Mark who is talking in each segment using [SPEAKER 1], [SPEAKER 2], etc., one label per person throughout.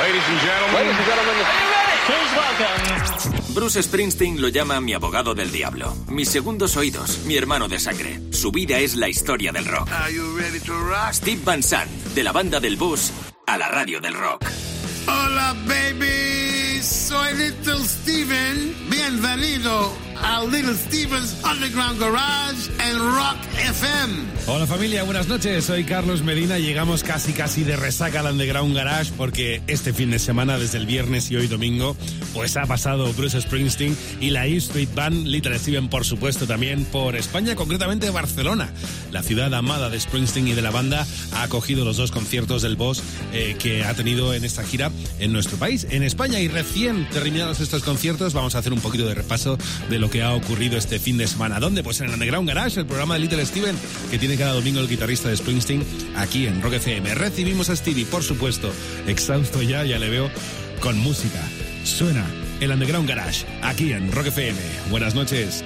[SPEAKER 1] Ladies and gentlemen.
[SPEAKER 2] Ladies and gentlemen. Are you ready? Please welcome.
[SPEAKER 3] Bruce Springsteen lo llama mi abogado del diablo, mis segundos oídos, mi hermano de sangre. Su vida es la historia del rock.
[SPEAKER 4] Are you ready to rock?
[SPEAKER 3] Steve Van Sant, de la banda del bus a la radio del rock.
[SPEAKER 4] Hola, baby. Soy Little Steven. Bienvenido a Little Steven's Underground Garage en Rock FM.
[SPEAKER 5] Hola familia, buenas noches. Soy Carlos Medina. Llegamos casi casi de resaca al Underground Garage porque este fin de semana, desde el viernes y hoy domingo, pues ha pasado Bruce Springsteen y la E Street Band, Little Steven por supuesto también por España, concretamente Barcelona. La ciudad amada de Springsteen y de la banda ha acogido los dos conciertos del Boss eh, que ha tenido en esta gira en nuestro país, en España. Y recién terminados estos conciertos, vamos a hacer un poquito de repaso de lo que ha ocurrido este fin de semana. ¿Dónde? Pues en el Underground Garage, el programa de Little Steven que tiene cada domingo el guitarrista de Springsteen aquí en Rock FM. Recibimos a Stevie, por supuesto, exhausto ya, ya le veo, con música. Suena el Underground Garage aquí en Rock FM. Buenas noches.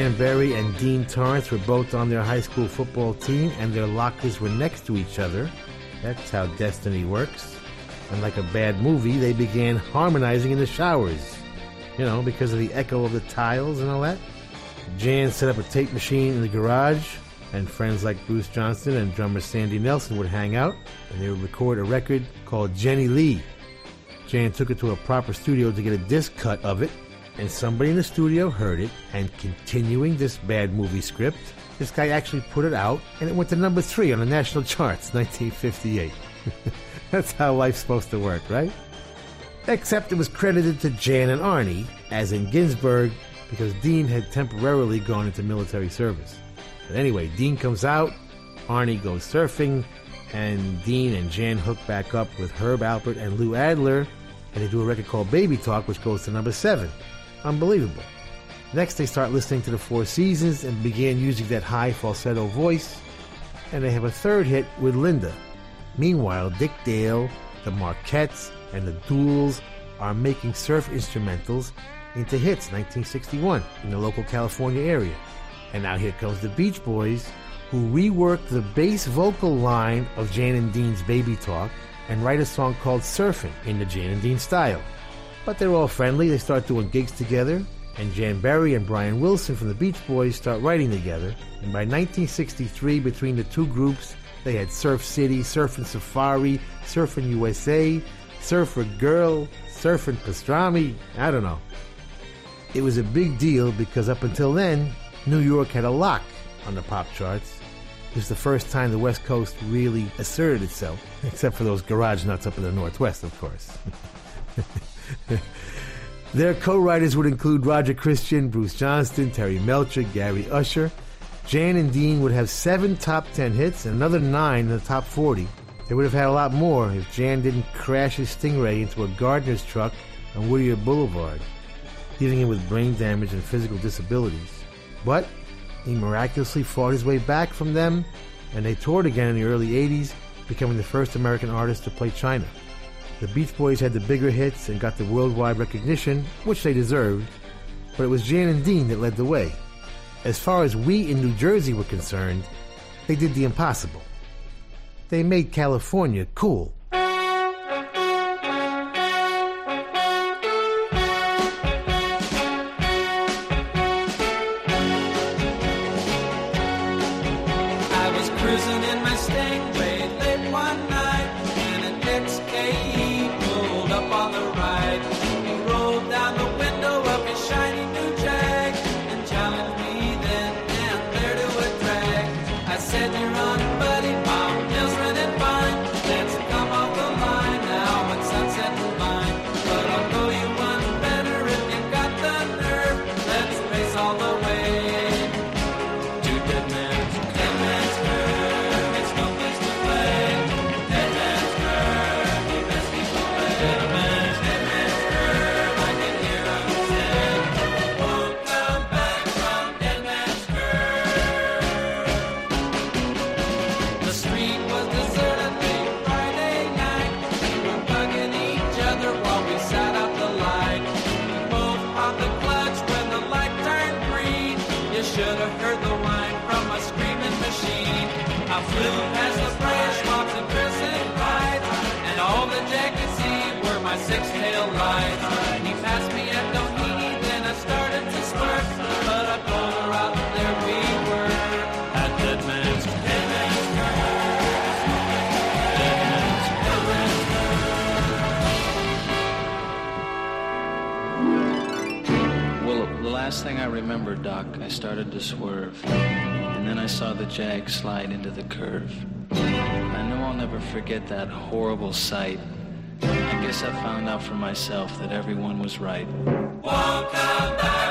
[SPEAKER 1] Jan Berry and Dean Torrance were both on their high school football team, and their lockers were next to each other. That's how destiny works. And like a bad movie, they began harmonizing in the showers. You know, because of the echo of the tiles and all that. Jan set up a tape machine in the garage, and friends like Bruce Johnston and drummer Sandy Nelson would hang out, and they would record a record called Jenny Lee. Jan took it to a proper studio to get a disc cut of it, and somebody in the studio heard it, and continuing this bad movie script, this guy actually put it out, and it went to number three on the national charts, 1958. That's how life's supposed to work, right? Except it was credited to Jan and Arnie, as in Ginsburg, because Dean had temporarily gone into military service. But anyway, Dean comes out, Arnie goes surfing, and Dean and Jan hook back up with Herb Alpert and Lou Adler, and they do a record called Baby Talk, which goes to number seven. Unbelievable. Next, they start listening to the Four Seasons and begin using that high falsetto voice, and they have a third hit with Linda. Meanwhile, Dick Dale, the Marketts, and the Duels are making surf instrumentals into hits 1961 in the local California area. And now here comes the Beach Boys, who rework the bass vocal line of Jan and Dean's Baby Talk and write a song called Surfing in the Jan and Dean style. But they're all friendly, they start doing gigs together, and Jan Berry and Brian Wilson from the Beach Boys start writing together. And by 1963, between the two groups, they had Surf City, Surfing Safari, Surfing USA, Surfer Girl, Surfing Pastrami, I don't know. It was a big deal because up until then, New York had a lock on the pop charts. It was the first time the West Coast really asserted itself, except for those garage nuts up in the Northwest, of course. Their co-writers would include Roger Christian, Bruce Johnston, Terry Melcher, Gary Usher. Jan and Dean would have seven top 10 hits and another nine in the top 40. They would have had a lot more if Jan didn't crash his Stingray into a gardener's truck on Whittier Boulevard, leaving him with brain damage and physical disabilities. But he miraculously fought his way back from them, and they toured again in the early 80s, becoming the first American artist to play China. The Beach Boys had the bigger hits and got the worldwide recognition, which they deserved, but it was Jan and Dean that led the way. As far as we in New Jersey were concerned, they did the impossible. They made California cool.
[SPEAKER 6] Remember, Doc, I started to swerve. And then I saw the Jag slide into the curve. I know I'll never forget that horrible sight. I guess I found out for myself that everyone was right.
[SPEAKER 7] Won't come back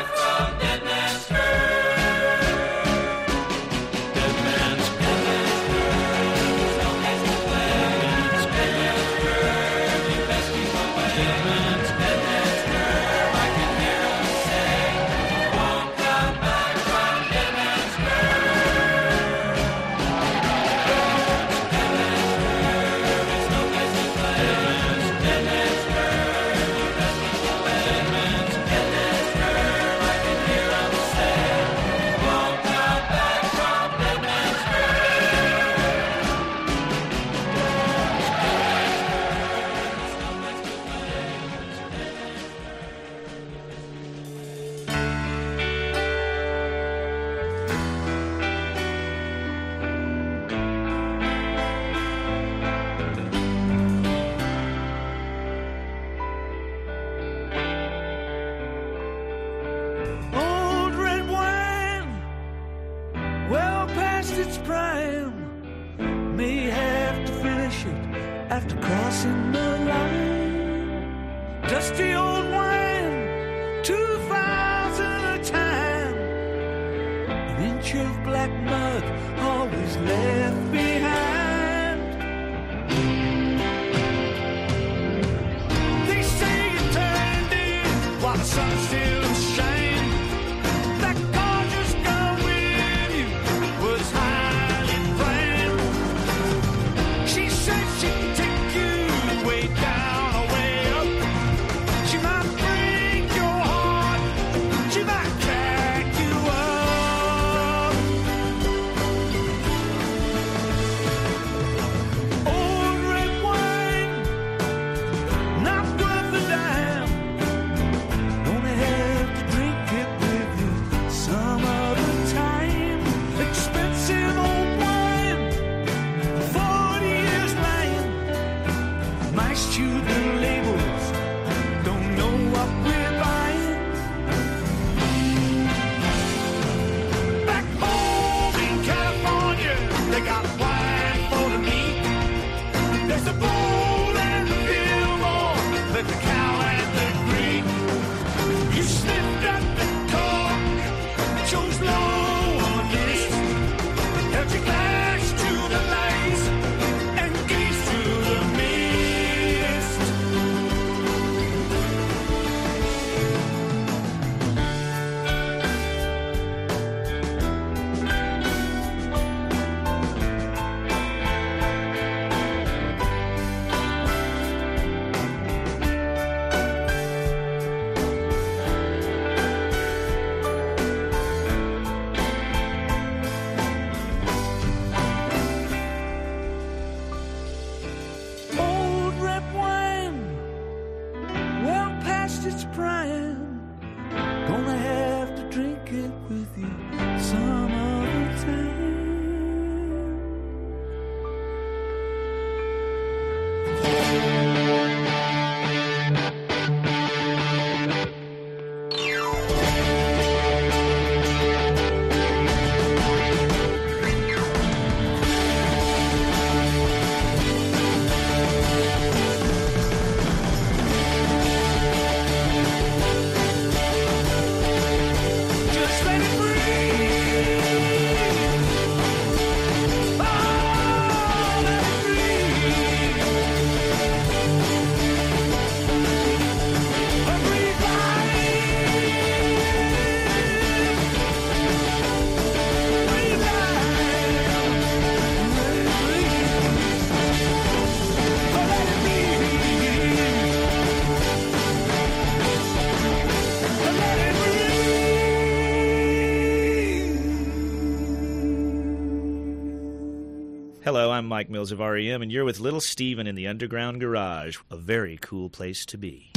[SPEAKER 8] I'm Mike Mills of REM, and you're with Little Steven in the Underground Garage, a very cool place to be.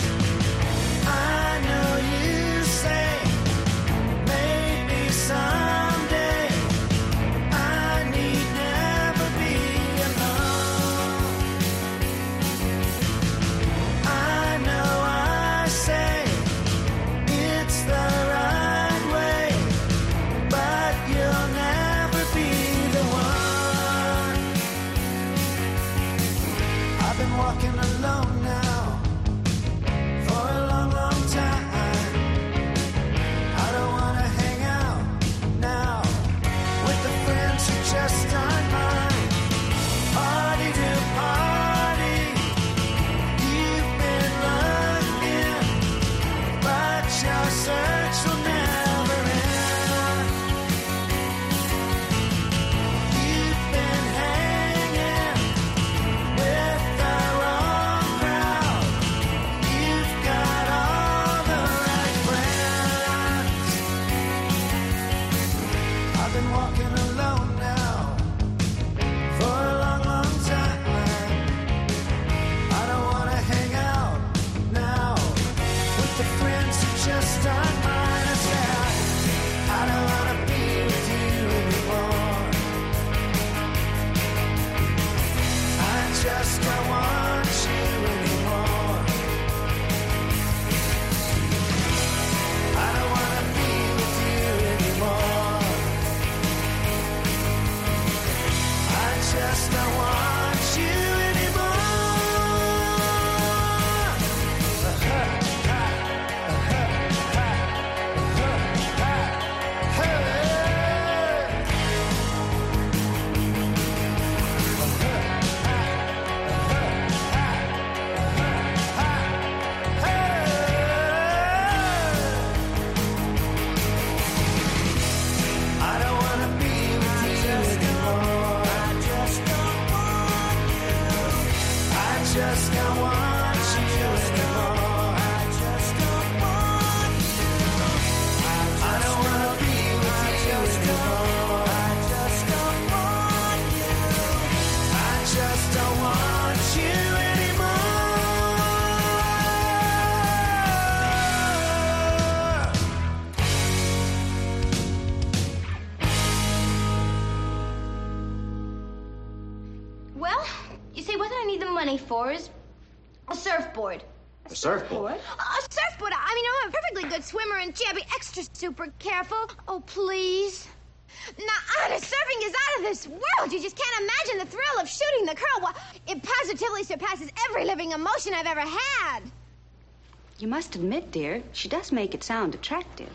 [SPEAKER 9] must admit, dear, she does make it sound attractive.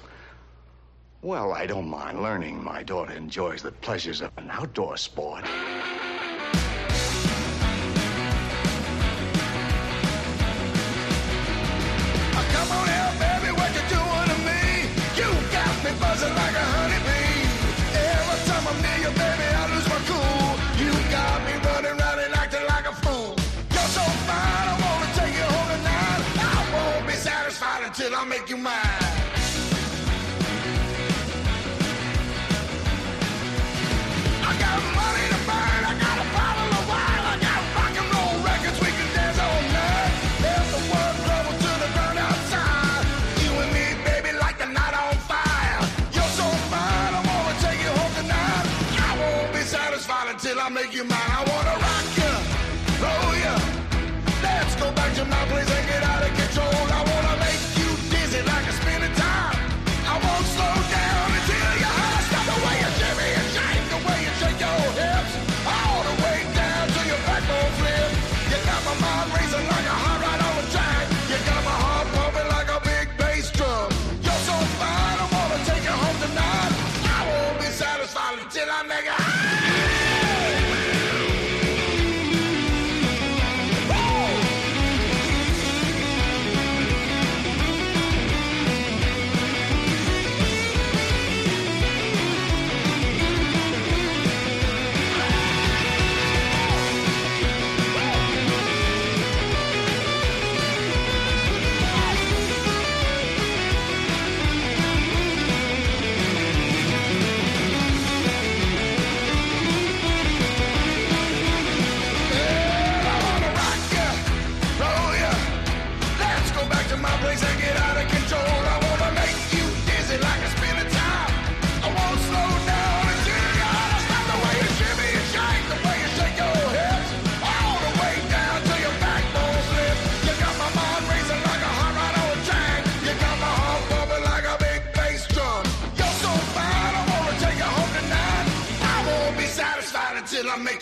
[SPEAKER 10] Well, I don't mind learning my daughter enjoys the pleasures of an outdoor sport.
[SPEAKER 11] buzzing like a honeybee. Every time I'm near you, baby. mind.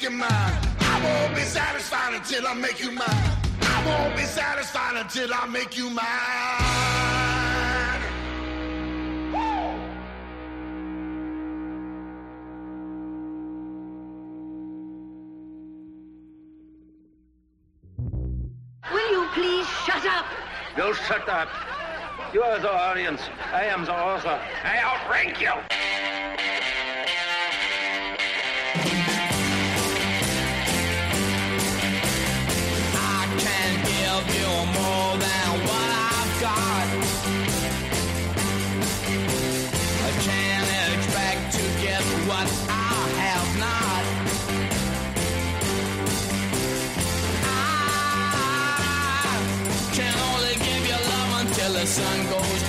[SPEAKER 11] you mine. I won't be satisfied until I make you mine. I won't be satisfied until I make you mine.
[SPEAKER 12] Will you please shut up?
[SPEAKER 13] You shut up. You are the audience. I am the author. I outrank you.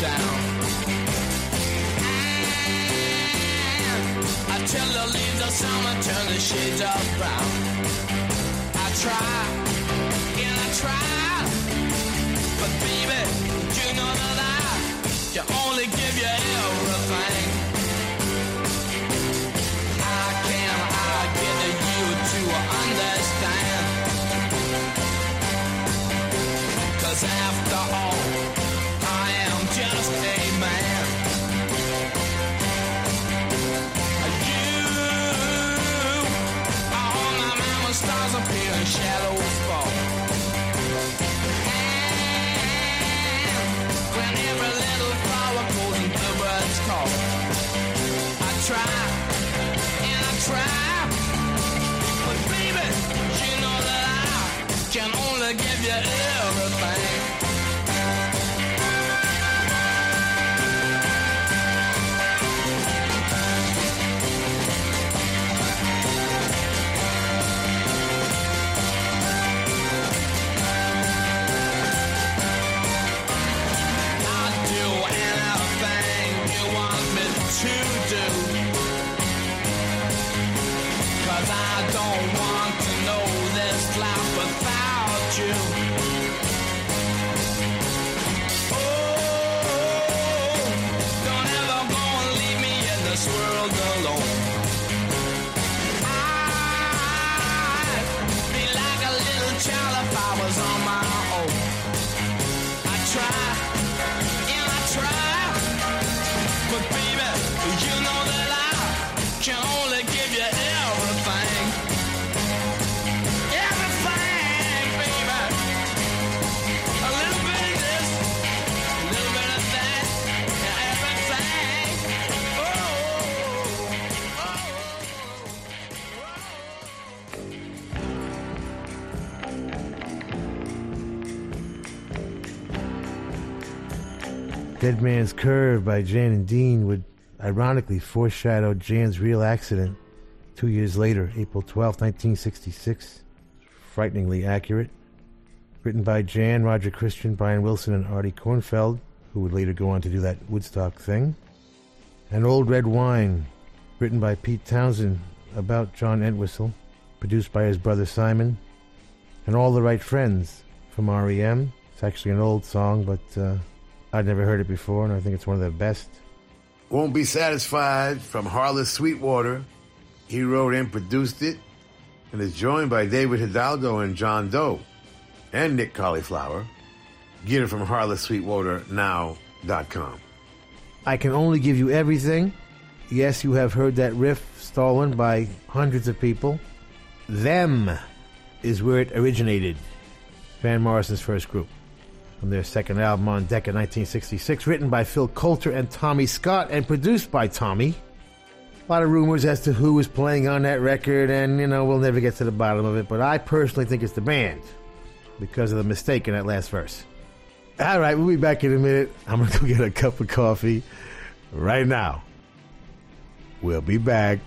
[SPEAKER 7] down. I tell the leaves of summer turn the shades of brown. I try and I try, but baby, you know the lie. You only give your everything. How can I get you to understand?
[SPEAKER 13] Cause after all. Only
[SPEAKER 1] Dead Man's Curve by Jan and Dean would ironically foreshadow Jan's real accident two years later, April 12, 1966. Frighteningly accurate. Written by Jan, Roger Christian, Brian Wilson, and Artie Kornfeld, who would later go on to do that Woodstock thing. And Old Red Wine, written by Pete Townshend about John Entwistle, produced by his brother Simon, and All the Right Friends from REM. It's actually an old song, but uh, I'd never heard it before, and I think it's one of the best.
[SPEAKER 14] Won't Be Satisfied from Harless Sweetwater. He wrote and produced it, and is joined by David Hidalgo and John Doe, and Nick Cauliflower. Get it from HarlessSweetwaterNow.com.
[SPEAKER 1] I can only give you everything. Yes, you have heard that riff stolen by hundreds of people. Them is where it originated. Van Morrison's first group. From their second album on deck in 1966, written by Phil Coulter and Tommy Scott, and produced by Tommy. A lot of rumors as to who was playing on that record, and you know, we'll never get to the bottom of it, but I personally think it's the band because of the mistake in that last verse. All right, we'll be back in a minute. I'm going to go get a cup of coffee right now. We'll be back.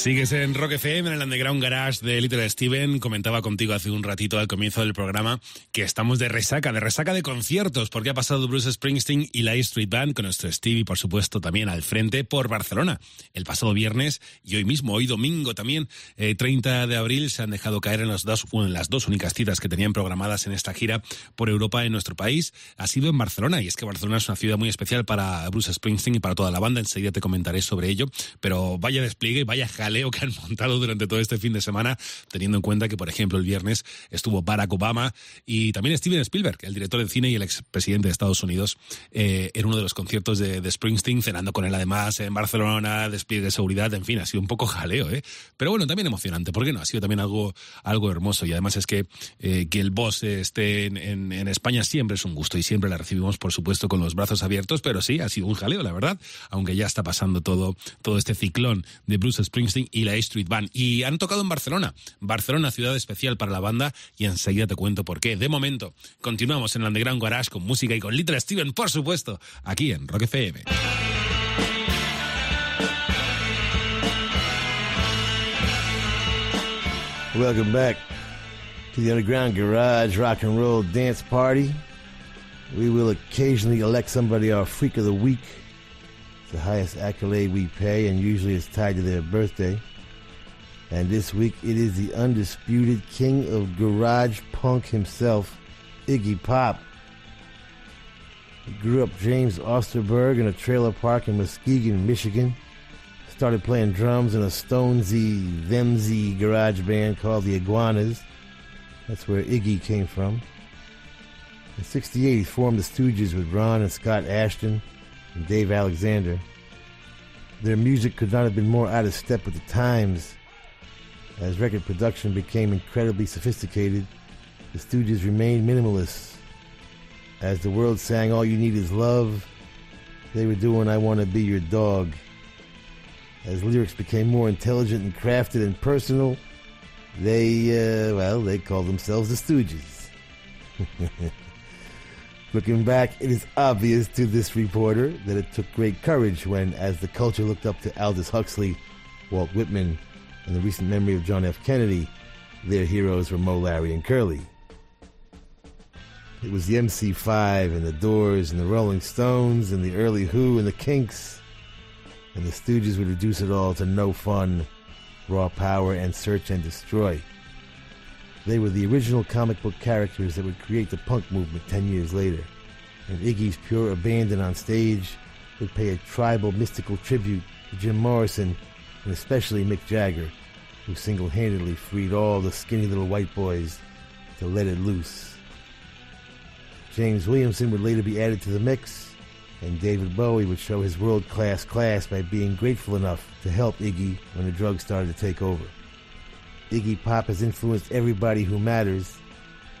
[SPEAKER 5] Sigues en Rock FM, en el Underground Garage de Little Steven. Comentaba contigo hace un ratito al comienzo del programa que estamos de resaca, de resaca de conciertos, porque ha pasado Bruce Springsteen y la Street Band con nuestro Stevie, por supuesto, también al frente por Barcelona. El pasado viernes y hoy mismo, hoy domingo también, eh, 30 de abril, se han dejado caer en, los dos, en las dos únicas citas que tenían programadas en esta gira por Europa en nuestro país. Ha sido en Barcelona, y es que Barcelona es una ciudad muy especial para Bruce Springsteen y para toda la banda. Enseguida te comentaré sobre ello, pero vaya despliegue, vaya jaleo que han montado durante todo este fin de semana, teniendo en cuenta que, por ejemplo, el viernes estuvo Barack Obama y también Steven Spielberg, el director de cine y el expresidente de Estados Unidos, eh, en uno de los conciertos de, Springsteen, cenando con él además en Barcelona, despliegue de seguridad, en fin, ha sido un poco jaleo, ¿eh? Pero bueno, también emocionante, ¿por qué no? Ha sido también algo, algo hermoso y además es que, eh, que el boss esté en, en, en España siempre es un gusto y siempre la recibimos, por supuesto, con los brazos abiertos, pero sí, ha sido un jaleo, la verdad, aunque ya está pasando todo, todo este ciclón de Bruce Springsteen y la A Street Band. Y han tocado en Barcelona. Barcelona, ciudad especial para la banda, y enseguida te cuento por qué. De momento, continuamos en el Underground Garage con música y con Little Steven, por supuesto, aquí en Rock FM.
[SPEAKER 1] Welcome back to the Underground Garage Rock and Roll Dance Party. We will occasionally elect somebody our Freak of the Week. The highest accolade we pay, and usually it's tied to their birthday. And this week it is the undisputed king of garage punk himself, Iggy Pop. He grew up James Osterberg in a trailer park in Muskegon, Michigan. Started playing drums in a Stonesy, Themsy garage band called the Iguanas. That's where Iggy came from. In 68, he formed the Stooges with Ron and Scott Asheton and Dave Alexander. Their music could not have been more out of step with the times. As record production became incredibly sophisticated, the Stooges remained minimalists. As the world sang All You Need Is Love, they were doing I Want to Be Your Dog. As lyrics became more intelligent and crafted and personal, they, uh, well, they called themselves the Stooges. Looking back, it is obvious to this reporter that it took great courage when, as the culture looked up to Aldous Huxley, Walt Whitman, and the recent memory of John F. Kennedy, their heroes were Moe, Larry, and Curly. It was the MC5 and the Doors and the Rolling Stones and the early Who and the Kinks, and the Stooges would reduce it all to no fun, raw power, and search and destroy. They were the original comic book characters that would create the punk movement 10 years later. And Iggy's pure abandon on stage would pay a tribal, mystical tribute to Jim Morrison and especially Mick Jagger, who single handedly freed all the skinny little white boys to let it loose. James Williamson would later be added to the mix, and David Bowie would show his world class class by being grateful enough to help Iggy when the drugs started to take over. Iggy Pop has influenced everybody who matters.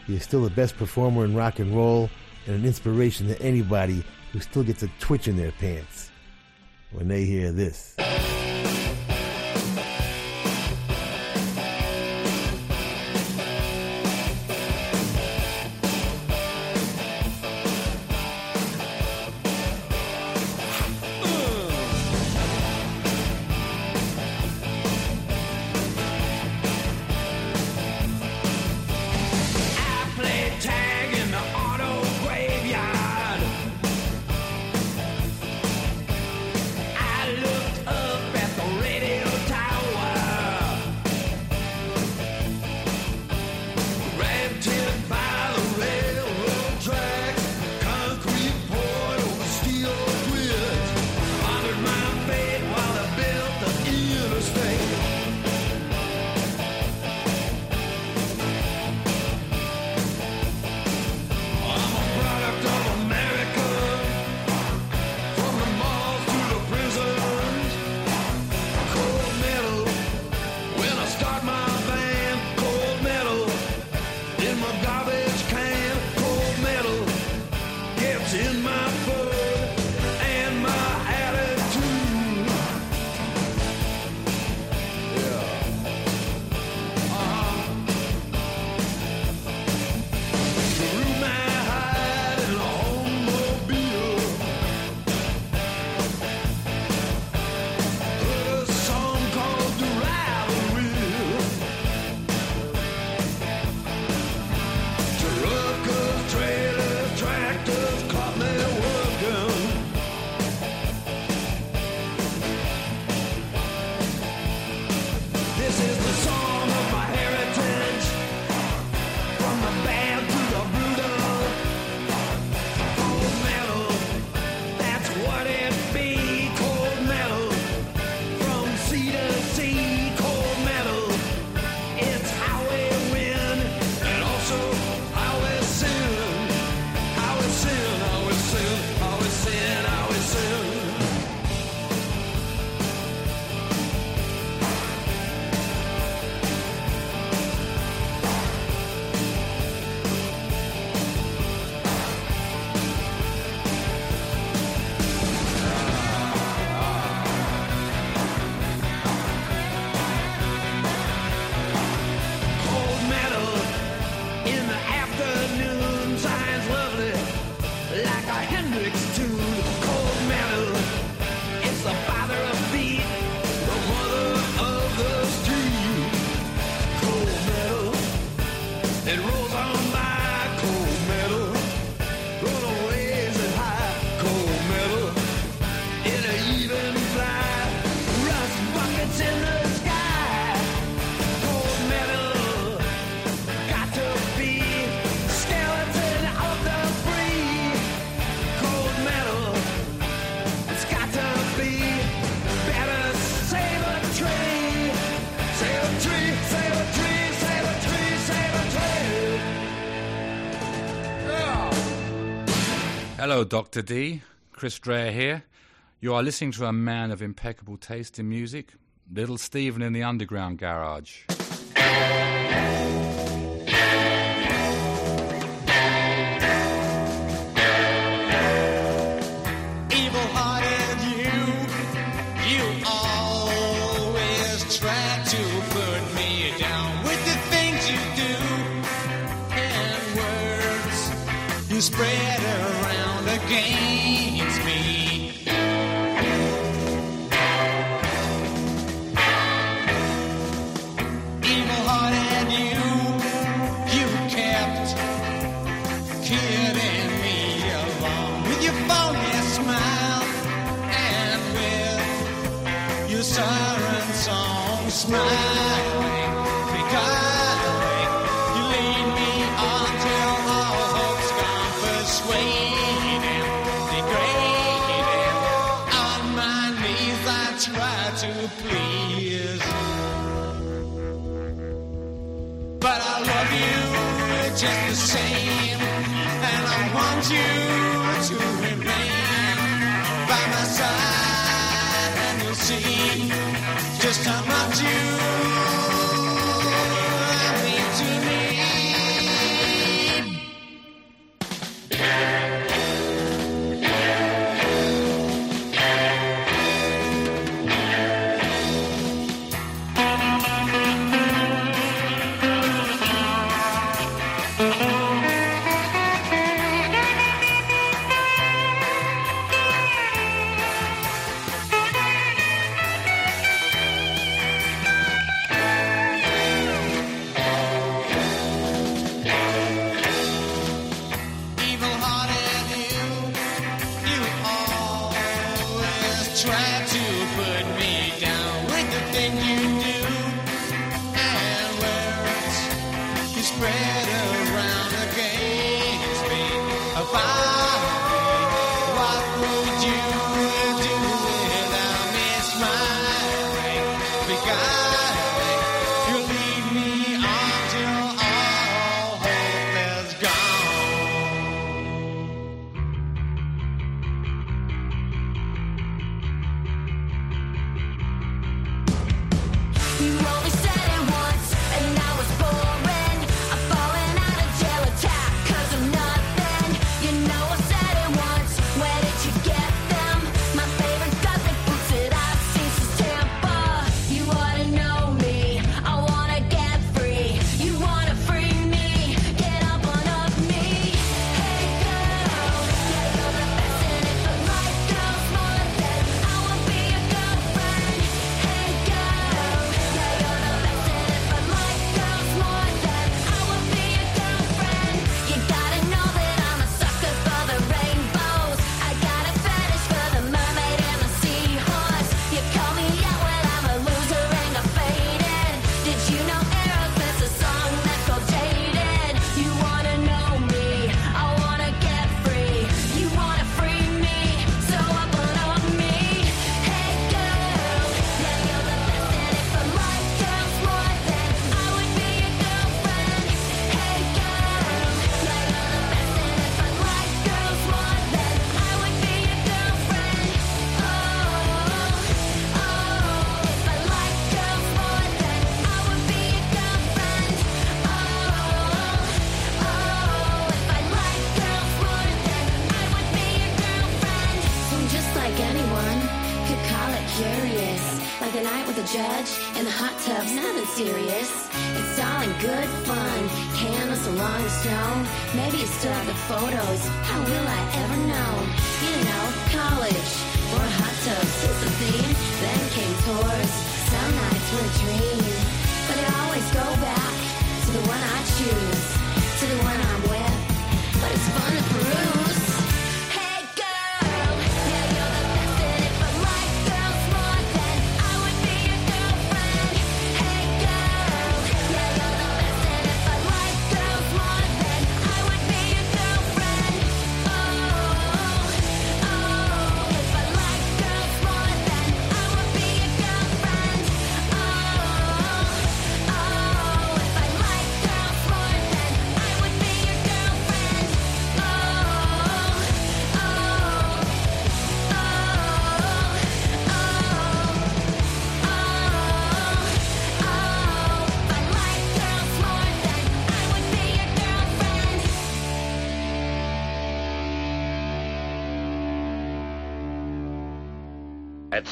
[SPEAKER 1] He is still the best performer in rock and roll and an inspiration to anybody who still gets a twitch in their pants when they hear this.
[SPEAKER 15] Hello, Dr. D. Chris Dreher here. You are listening to a man of impeccable taste in music, Little Steven in the Underground Garage.
[SPEAKER 7] spread around against me. Evil hearted you, you kept kidding me along with your phony smile and with your siren song smile. just the same. And I want you to remain by my side, and you'll see just how much you.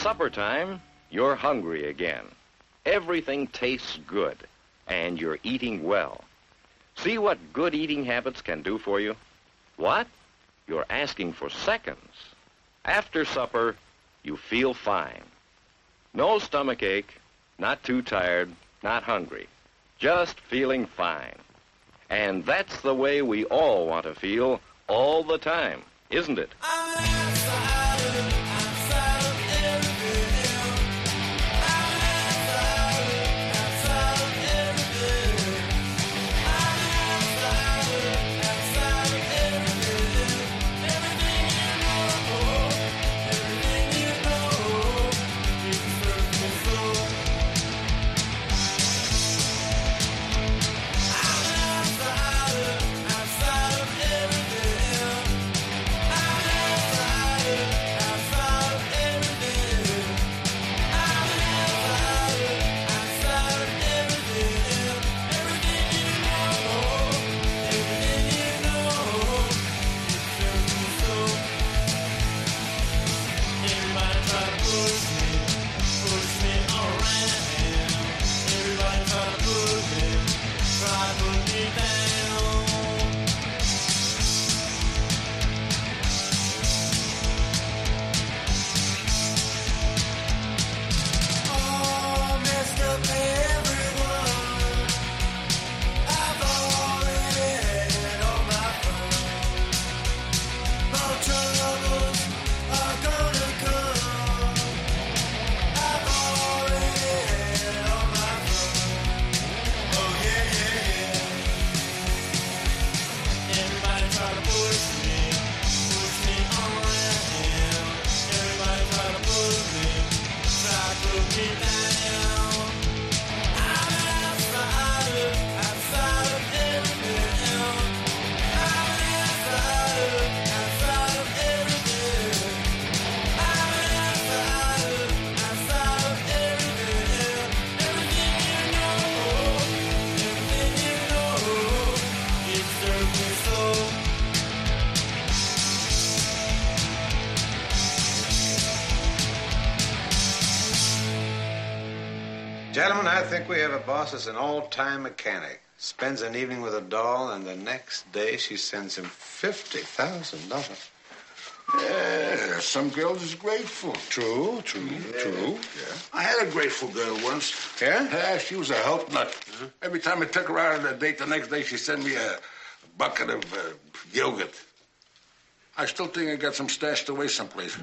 [SPEAKER 16] Supper time, you're hungry again. Everything tastes good, and you're eating well. See what good eating habits can do for you? What? You're asking for seconds. After supper, you feel fine. No stomach ache, not too tired, not hungry. Just feeling fine. And that's the way we all want to feel all the time, isn't it?
[SPEAKER 17] Think we have a boss that's an all-time mechanic. Spends an evening with a doll, and the next day she sends him fifty thousand dollars.
[SPEAKER 18] Yeah, some girls is grateful.
[SPEAKER 17] True, true, true. Yeah.
[SPEAKER 18] I had a grateful girl once.
[SPEAKER 17] Yeah?
[SPEAKER 18] Yeah, she was a help nut. Every time I took her out on a date, the next day she sent me a bucket of uh, yogurt. I still think I got some stashed away someplace.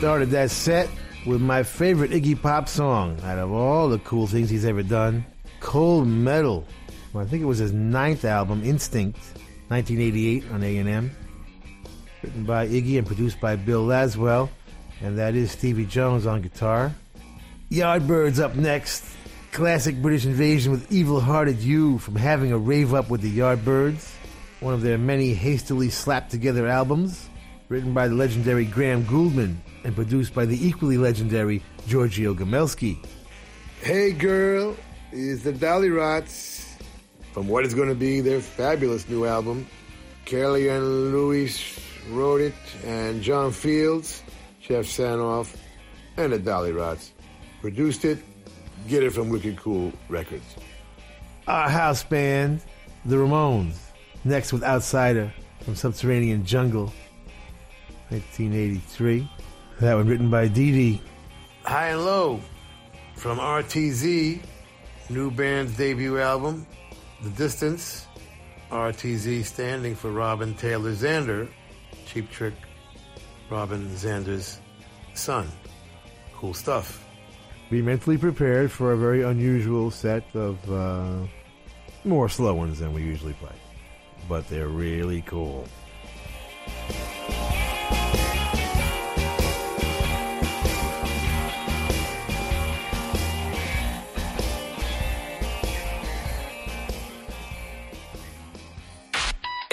[SPEAKER 1] Started that set with my favorite Iggy Pop song out of all the cool things he's ever done Cold Metal. Well, I think it was his ninth album, Instinct, 1988 on A&M. Written by Iggy and produced by Bill Laswell. And that is Stevie Jones on guitar. Yardbirds up next. Classic British invasion with Evil Hearted You from Having a Rave Up with the Yardbirds. One of their many hastily slapped together albums. Written by the legendary Graham Gouldman and produced by the equally legendary Giorgio Gomelsky.
[SPEAKER 19] Hey Girl is the Dollyrots from what is going to be their fabulous new album. Kelly and Louis wrote it, and John Fields, Jeff Sanoff, and the Dollyrots produced it. Get it from Wicked Cool Records.
[SPEAKER 1] Our house band, the Ramones. Next with Outsider from Subterranean Jungle, 1983. That one written by Dee Dee.
[SPEAKER 19] High and Low from RTZ, new band's debut album, The Distance. RTZ standing for Robin Taylor Zander, Cheap Trick, Robin Zander's son. Cool stuff.
[SPEAKER 1] Be mentally prepared for a very unusual set of uh, more slow ones than we usually play. But they're really cool.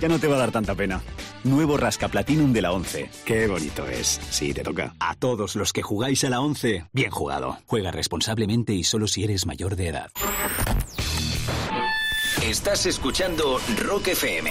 [SPEAKER 20] ya no te va a dar tanta pena. Nuevo Rasca Platinum de la 11. Qué bonito es. Sí, te toca. A todos los que jugáis a la 11, bien jugado. Juega responsablemente y solo si eres mayor de edad.
[SPEAKER 21] Estás escuchando Rock FM.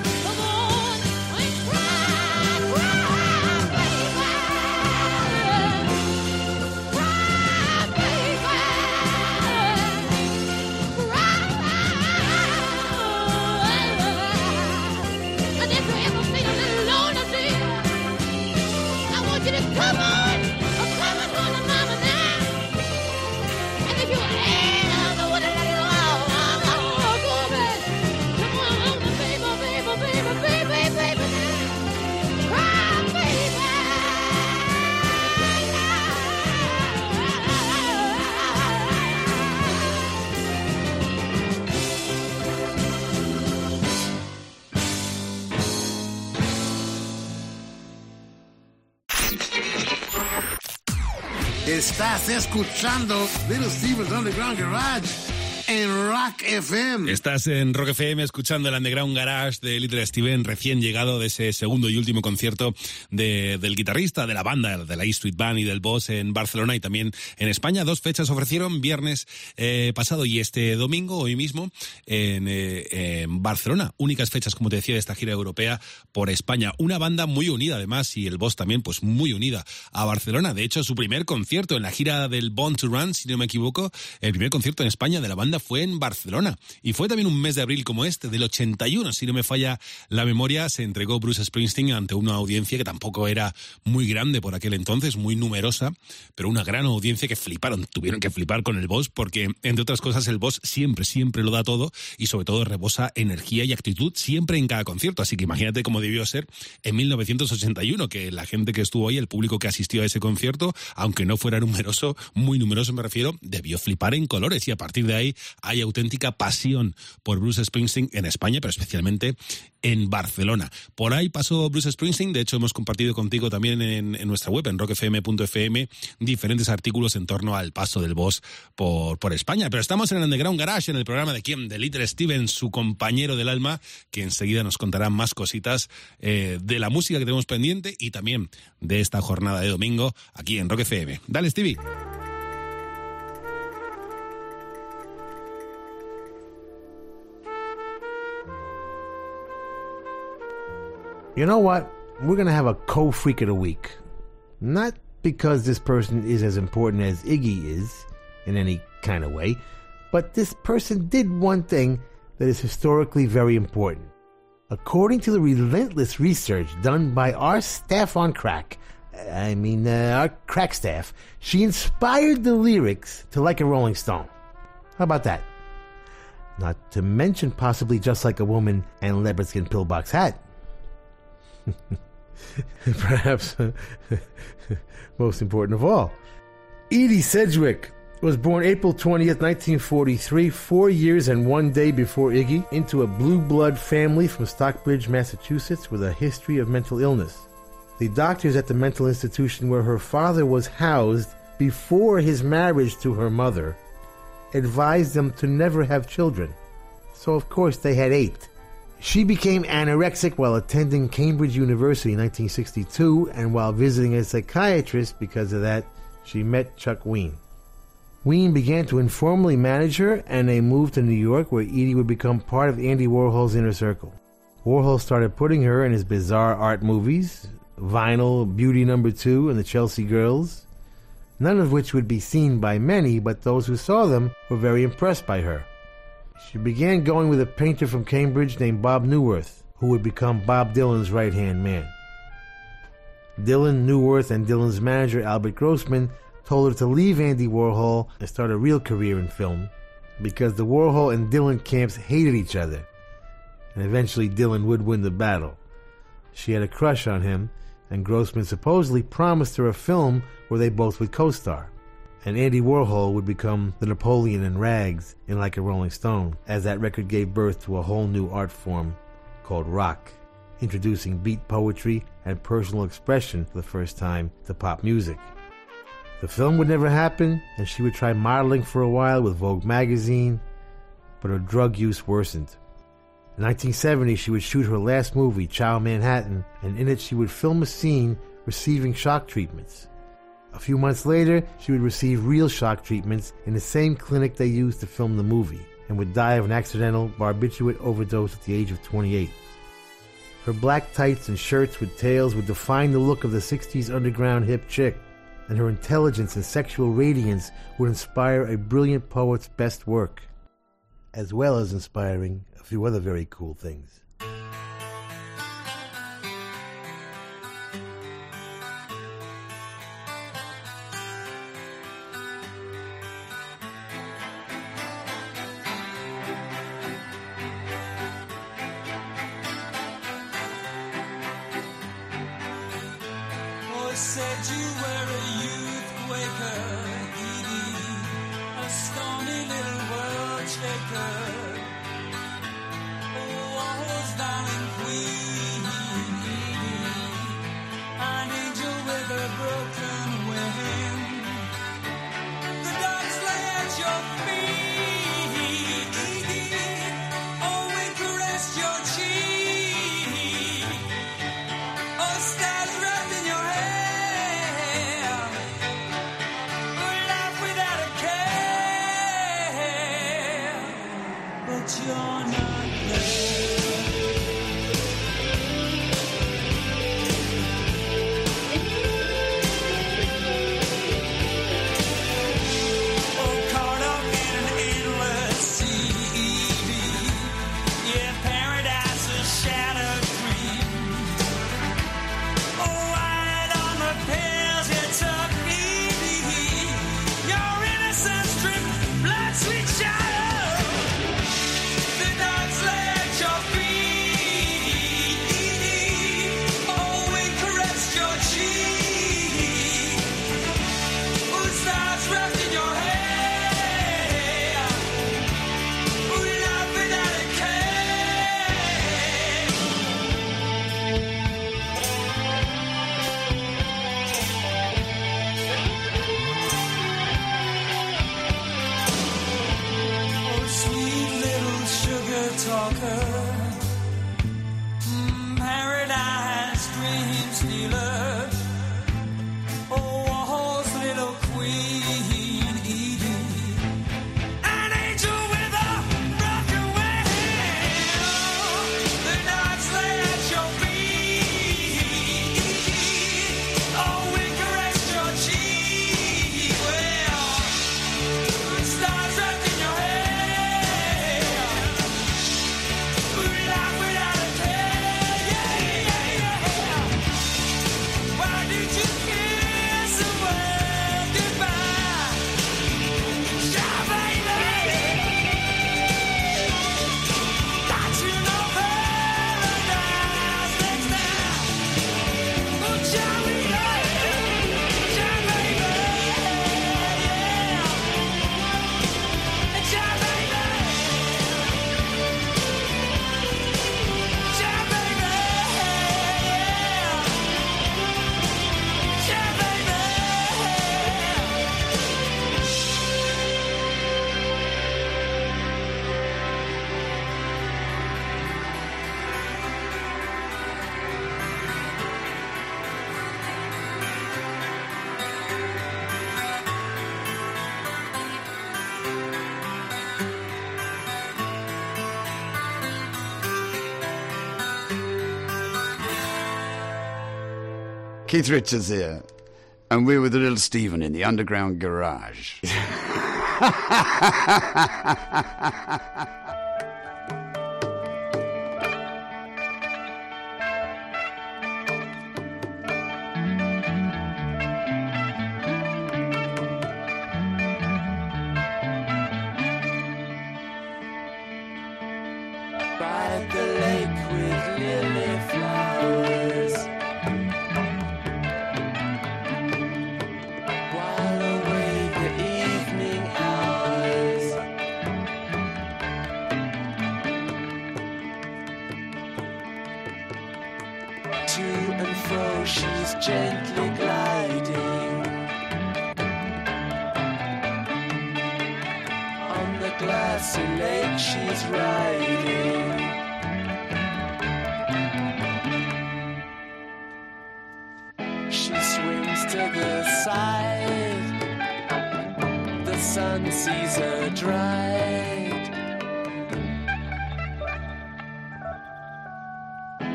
[SPEAKER 4] Estás escuchando Little Steven's Underground Garage en Rock FM.
[SPEAKER 5] Estás en Rock FM escuchando el Underground Garage de Little Steven, recién llegado de ese segundo y último concierto de- del guitarrista de la banda, de la E Street Band y del Boss en Barcelona y también en España. Dos fechas ofrecieron, viernes eh, pasado y este domingo, hoy mismo, en, eh, en Barcelona. Únicas fechas, como te decía, de esta gira europea por España. Una banda muy unida, además, y el Boss también, pues muy unida a Barcelona. De hecho, su primer concierto en la gira del Born to Run, si no me equivoco, el primer concierto en España de la banda fue en Barcelona. Y fue también un mes de abril como este, del 81, si no me falla la memoria, se entregó Bruce Springsteen ante una audiencia que tampoco era muy grande por aquel entonces, muy numerosa, pero una gran audiencia que fliparon, tuvieron que flipar con el boss porque, entre otras cosas, el boss siempre, siempre lo da todo y sobre todo rebosa energía y actitud siempre en cada concierto. Así que imagínate cómo debió ser en 1981, que la gente que estuvo ahí, el público que asistió a ese concierto, aunque no fuera numeroso, muy numeroso me refiero, debió flipar en colores y a partir de ahí hay auténtica pasión por Bruce Springsteen en España, pero especialmente en Barcelona. Por ahí pasó Bruce Springsteen, de hecho hemos compartido contigo también en, nuestra web, en rockfm.fm, diferentes artículos en torno al paso del boss por, por España. Pero estamos en el Underground Garage, en el programa de quién, de Little Steven, su compañero del alma, que enseguida nos contará más cositas eh, de la música que tenemos pendiente y también de esta jornada de domingo aquí en Rock FM. Dale, Stevie.
[SPEAKER 1] You know what? We're going to have a co freak of the week. Not because this person is as important as Iggy is in any kind of way, but this person did one thing that is historically very important. According to the relentless research done by our staff on crack, I mean, uh, our crack staff, she inspired the lyrics to Like a Rolling Stone. How about that? Not to mention possibly Just Like a Woman and Leopard Skin Pillbox Hat. Perhaps most important of all. Edie Sedgwick was born April 20th, 1943, four years and one day before Iggy, into a blue blood family from Stockbridge, Massachusetts, with a history of mental illness. The doctors at the mental institution where her father was housed before his marriage to her mother advised them to never have children. So, of course, they had eight. She became anorexic while attending Cambridge University in 1962, and while visiting a psychiatrist because of that, she met Chuck Wein. Wein began to informally manage her, and they moved to New York, where Edie would become part of Andy Warhol's inner circle. Warhol started putting her in his bizarre art movies, Vinyl, Beauty Number Two, and the Chelsea Girls, none of which would be seen by many, but those who saw them were very impressed by her. She began going with a painter from Cambridge named Bob Neuwirth, who would become Bob Dylan's right hand man. Dylan, Neuwirth, and Dylan's manager Albert Grossman told her to leave Andy Warhol and start a real career in film because the Warhol and Dylan camps hated each other. And eventually Dylan would win the battle. She had a crush on him, and Grossman supposedly promised her a film where they both would co star. And Andy Warhol would become the Napoleon in rags in Like a Rolling Stone, as that record gave birth to a whole new art form called rock.
[SPEAKER 16] introducing beat poetry and personal expression for the first time to pop music. The film would never happen, and she would try modeling for a while with Vogue magazine, but her drug use worsened. In 1970, she would shoot her last movie, Ciao Manhattan, and in it she would film a scene receiving shock treatments. A few months later, she would receive real shock treatments in the same clinic they used to film the movie, and would die of an accidental barbiturate overdose at the age of 28. Her black tights and shirts with tails would define the look of the 60s underground hip chick, and her intelligence and sexual radiance would inspire a brilliant poet's best work, as well as inspiring a few other very cool things.
[SPEAKER 22] Keith Richards here, and we're with little Steven in the underground garage.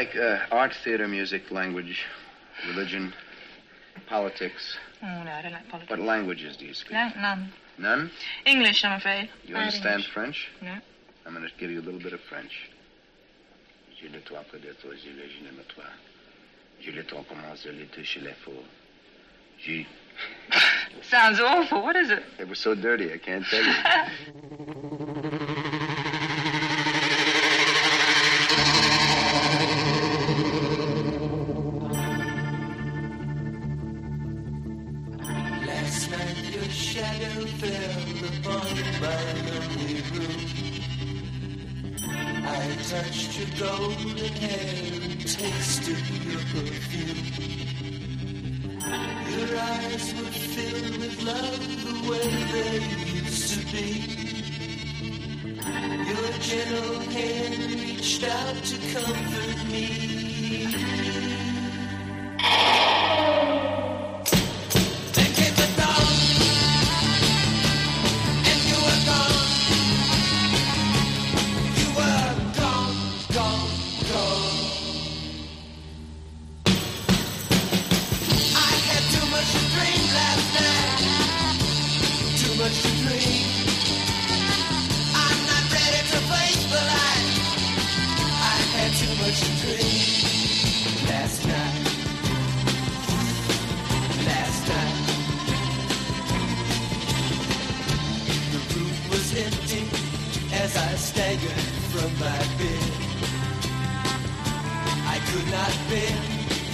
[SPEAKER 7] like
[SPEAKER 23] uh, art, theater, music, language, religion, politics?
[SPEAKER 24] Oh, no, I don't like politics.
[SPEAKER 23] What languages do you speak?
[SPEAKER 24] No, none.
[SPEAKER 23] None?
[SPEAKER 24] English, I'm afraid.
[SPEAKER 23] You
[SPEAKER 24] Bad
[SPEAKER 23] understand
[SPEAKER 24] English.
[SPEAKER 23] French?
[SPEAKER 24] No.
[SPEAKER 23] I'm going to give you a little bit of French. Je le toi près de toi, je le je n'aime toi. Je le toi commence, je le touche les faux. Je...
[SPEAKER 24] Sounds awful. What is it?
[SPEAKER 23] It was so dirty, I can't tell you.
[SPEAKER 16] touched your golden hair and tasted your perfume. Your eyes were filled with love the way they used to be. Your gentle hand reached out to comfort me. Staggered from my bed. I could not bear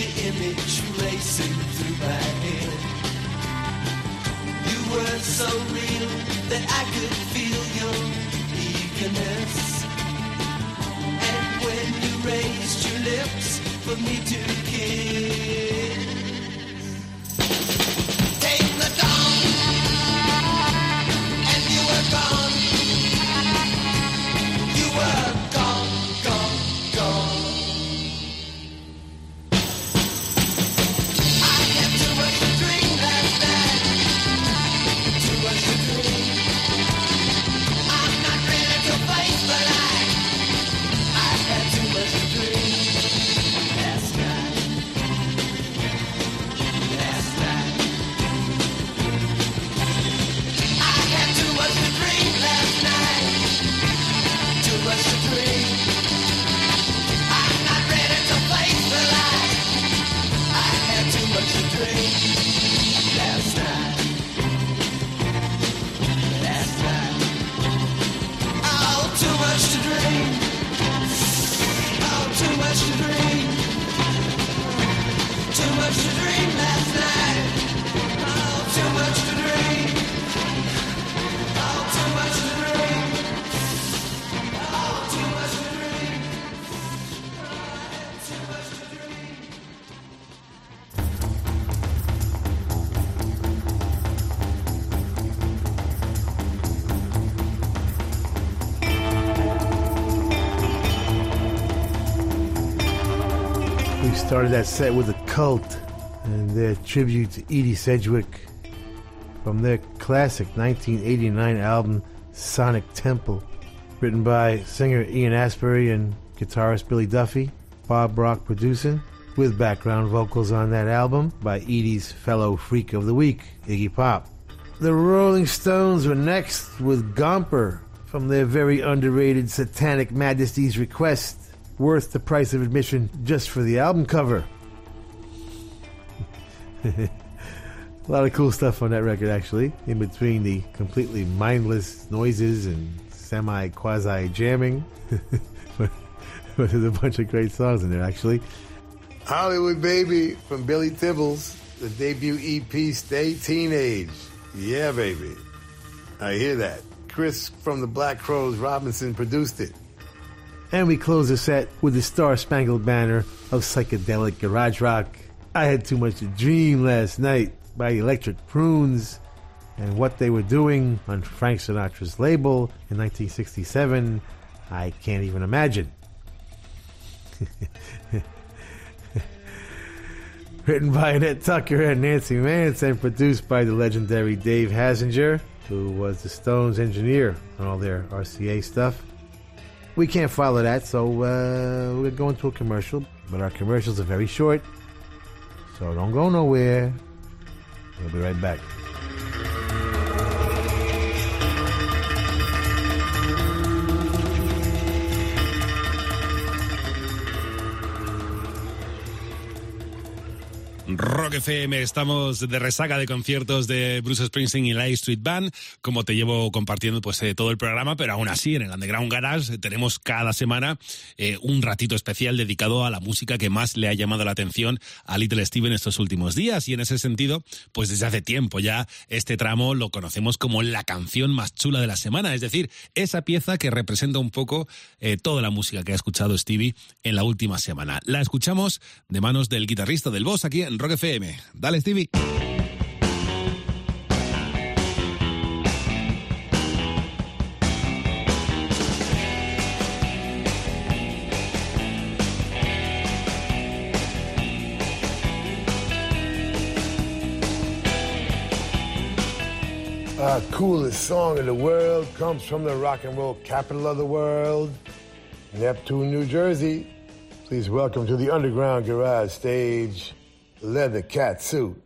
[SPEAKER 16] the image racing through my head. You were so real that I could feel your eagerness. And when you raised your lips for me to kiss,
[SPEAKER 1] that set with a cult and their tribute to Edie Sedgwick from their classic 1989 album Sonic Temple, written by singer Ian Astbury and guitarist Billy Duffy, Bob Rock producing, with background vocals on that album by Edie's fellow freak of the week, Iggy Pop. The Rolling Stones were next with Gomper from their very underrated Satanic Majesties Request, worth the price of admission just for the album cover. A lot of cool stuff on that record, actually, in between the completely mindless noises and semi quasi jamming. but, there's a bunch of great songs in there, actually.
[SPEAKER 4] Hollywood Baby from Billy Tibbals, the debut EP Stay Teenage. Yeah, baby. I hear that. Chris from the Black Crowes Robinson produced it.
[SPEAKER 1] And we close the set with the Star Spangled Banner of psychedelic garage rock. I had too much to dream last night by Electric Prunes and what they were doing on Frank Sinatra's label in 1967. I can't even imagine. Written by Annette Tucker and Nancy Mantz and produced by the legendary Dave Hassinger, who was the Stones engineer on all their RCA stuff. We can't follow that, so uh, we're going to a commercial, but our commercials are very short, so don't go nowhere. We'll be right back.
[SPEAKER 5] Rock FM, estamos de resaca de conciertos de Bruce Springsteen y A Street Band, como te llevo compartiendo pues eh, todo el programa, pero aún así en el Underground Garage eh, tenemos cada semana eh, un ratito especial dedicado a la música que más le ha llamado la atención a Little Steven estos últimos días y en ese sentido, pues desde hace tiempo ya este tramo lo conocemos como la canción más chula de la semana, es decir, esa pieza que representa un poco toda la música que ha escuchado Stevie en la última semana. La escuchamos de manos del guitarrista del Boss aquí en Rock FM. Dale, Stevie.
[SPEAKER 4] Our coolest song in the world comes from the rock and roll capital of the world, Neptune, New Jersey. Please welcome to the Underground Garage stage, Leather Cat Suit.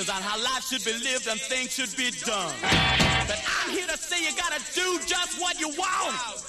[SPEAKER 16] is, on how life should be lived and things should be done. But I'm here to say you gotta do just what you want.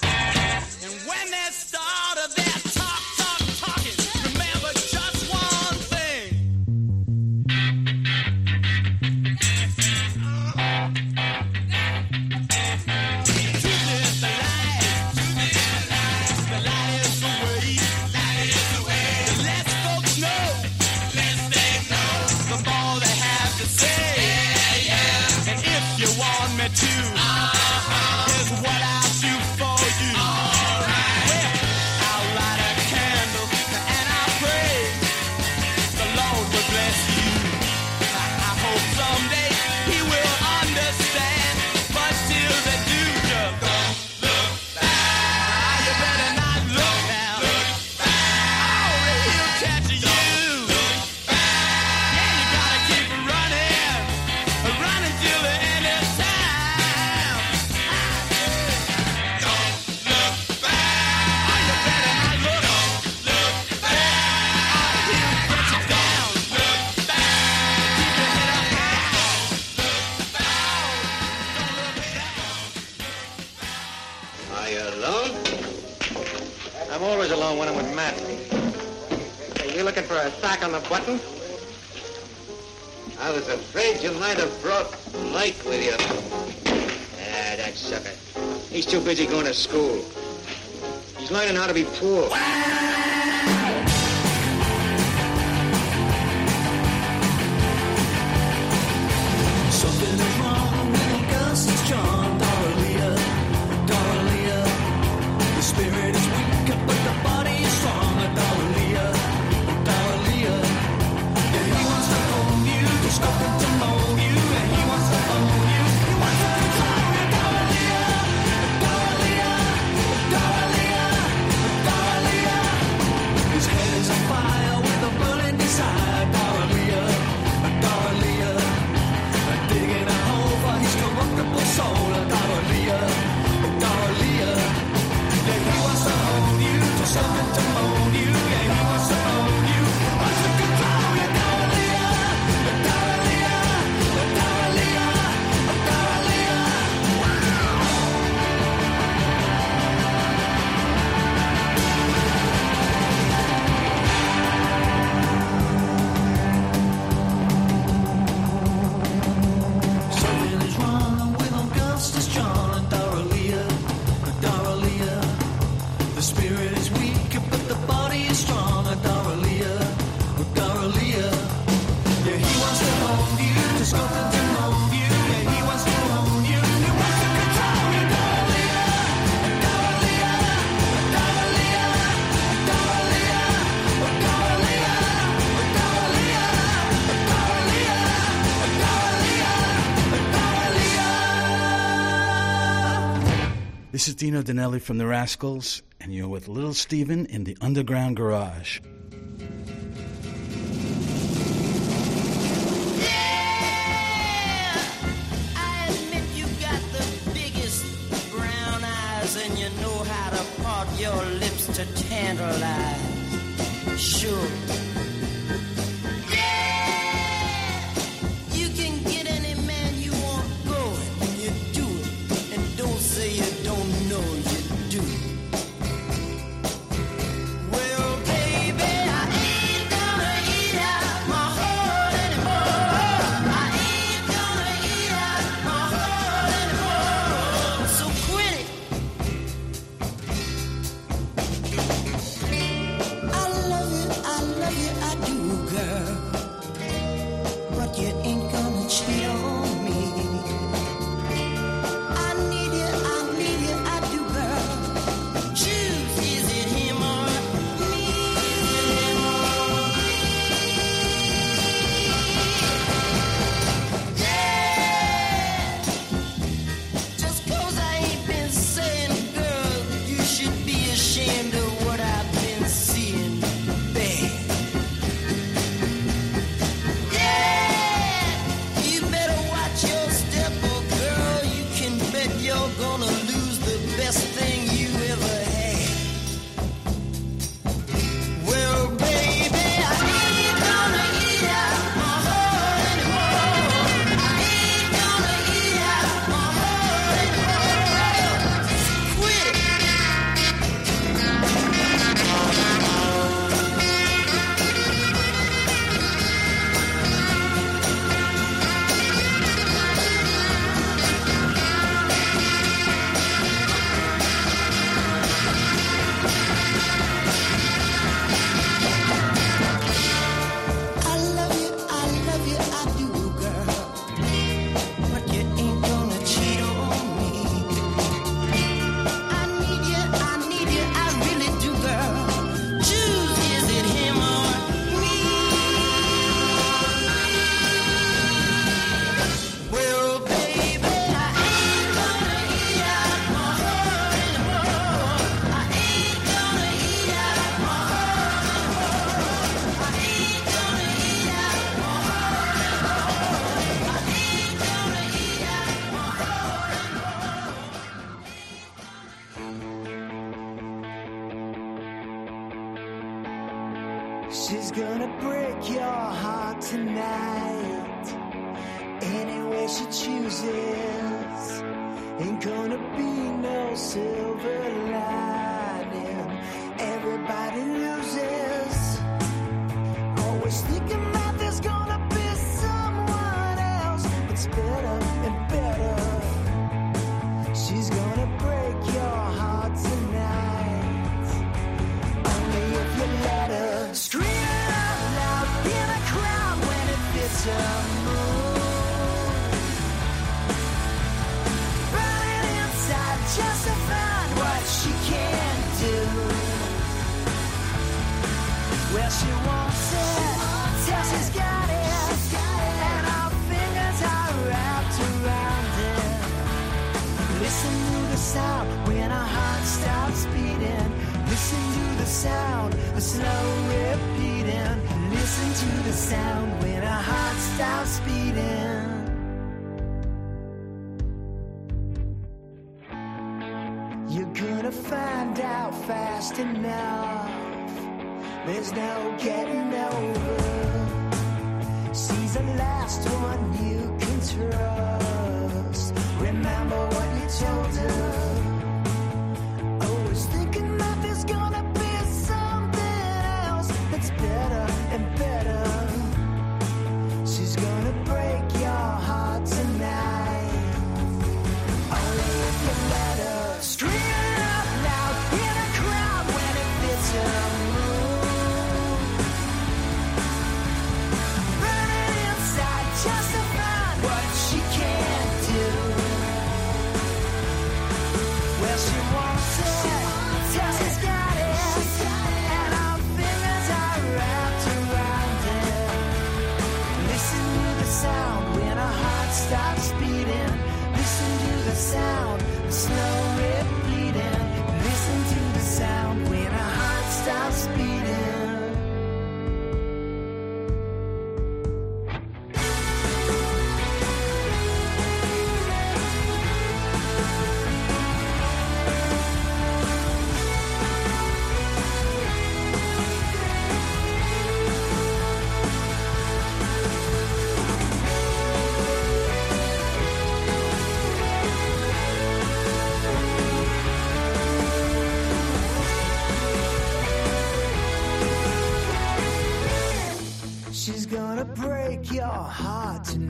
[SPEAKER 25] Dino Danelli from the Rascals, and you're with Little Steven in the Underground Garage.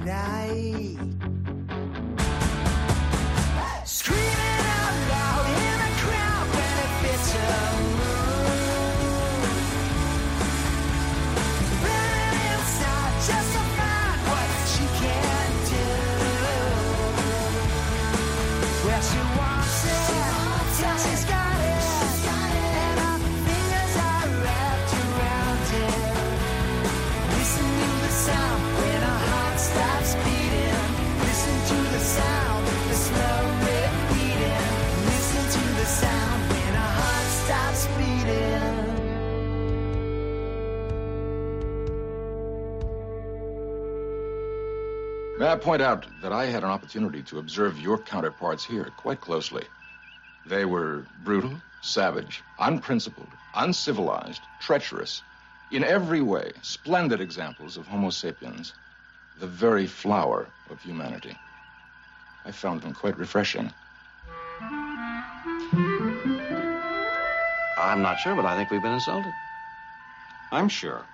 [SPEAKER 8] tonight.
[SPEAKER 26] point out that I had an opportunity to observe your counterparts here quite closely. They were brutal, mm-hmm. savage, unprincipled, uncivilized, treacherous, in every way, splendid examples of Homo sapiens, the very flower of humanity. I found them quite refreshing.
[SPEAKER 10] I'm not sure, but I think we've been insulted.
[SPEAKER 27] I'm sure.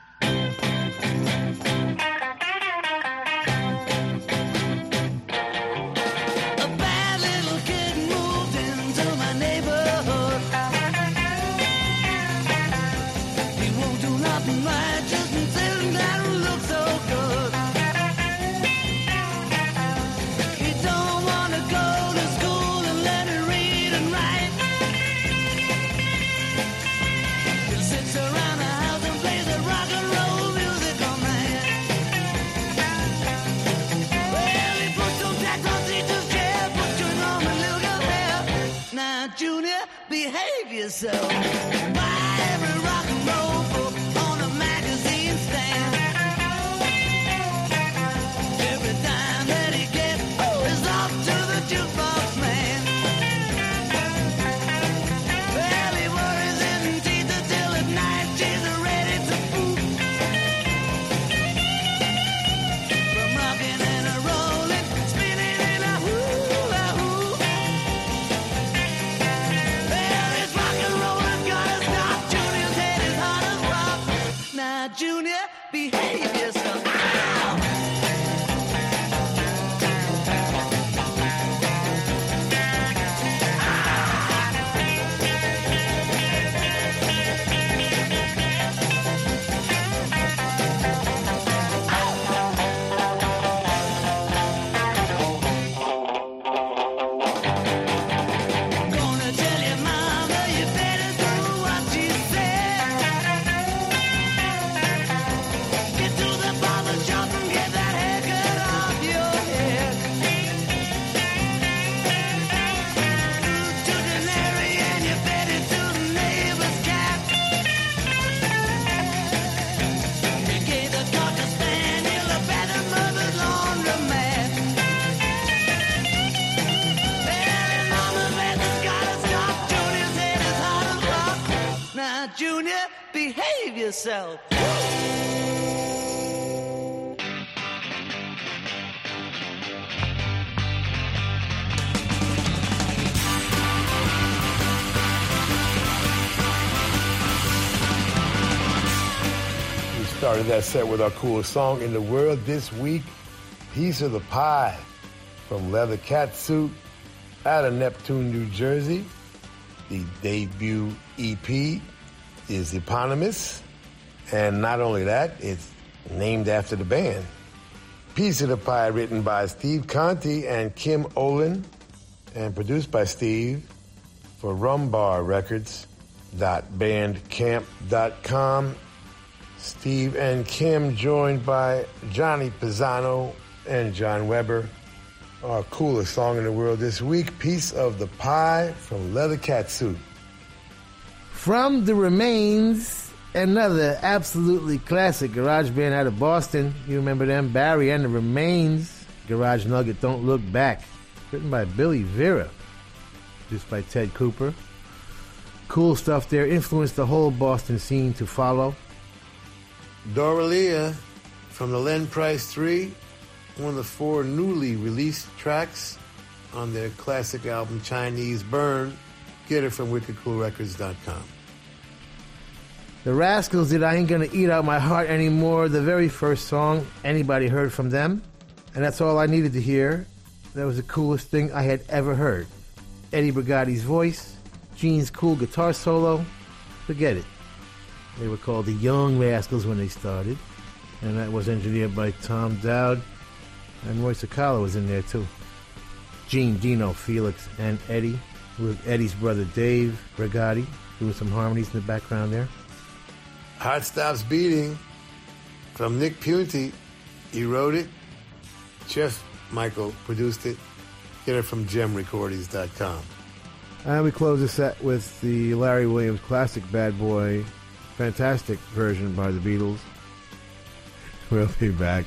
[SPEAKER 8] yourself.
[SPEAKER 28] Yourself.
[SPEAKER 1] We started that set with our coolest song in the world this week, Piece of the Pie from Leather Cat Suit out of Neptune, New Jersey. The debut EP is eponymous, and not only that, it's named after the band. Piece of the Pie written by Steve Conti and Kim Olin and produced by Steve for Rumbar Records. Bandcamp.com Steve and Kim, joined by Johnny Pisano and John Weber. Our coolest song in the world this week, Piece of the Pie from Leather Cat Suit.
[SPEAKER 3] From the Remains, another absolutely classic garage band out of Boston. You remember them? Barry and the Remains. Garage Nugget, Don't Look Back. Written by Billy Vera. Produced by Ted Cooper. Cool stuff there. Influenced the whole Boston scene to follow.
[SPEAKER 1] Doralia from the Len Price 3, one of the four newly released tracks on their classic album Chinese Burn. Get it from wickedcoolrecords.com.
[SPEAKER 3] The Rascals did I Ain't Gonna Eat Out My Heart Anymore, the very first song anybody heard from them. And that's all I needed to hear. That was the coolest thing I had ever heard. Eddie Brigati's voice, Gene's cool guitar solo. Forget it. They were called the Young Rascals when they started. And that was engineered by Tom Dowd. And Roy Cicala was in there too. Gene, Dino, Felix, and Eddie. With Eddie's brother Dave Brigati doing some harmonies in the background there.
[SPEAKER 1] Heart Stops Beating from Nick Piunti. He wrote it. Jeff Michael produced it. Get it from gemrecordings.com.
[SPEAKER 3] And we close the set with the Larry Williams classic Bad Boy, fantastic version by the Beatles. We'll be back.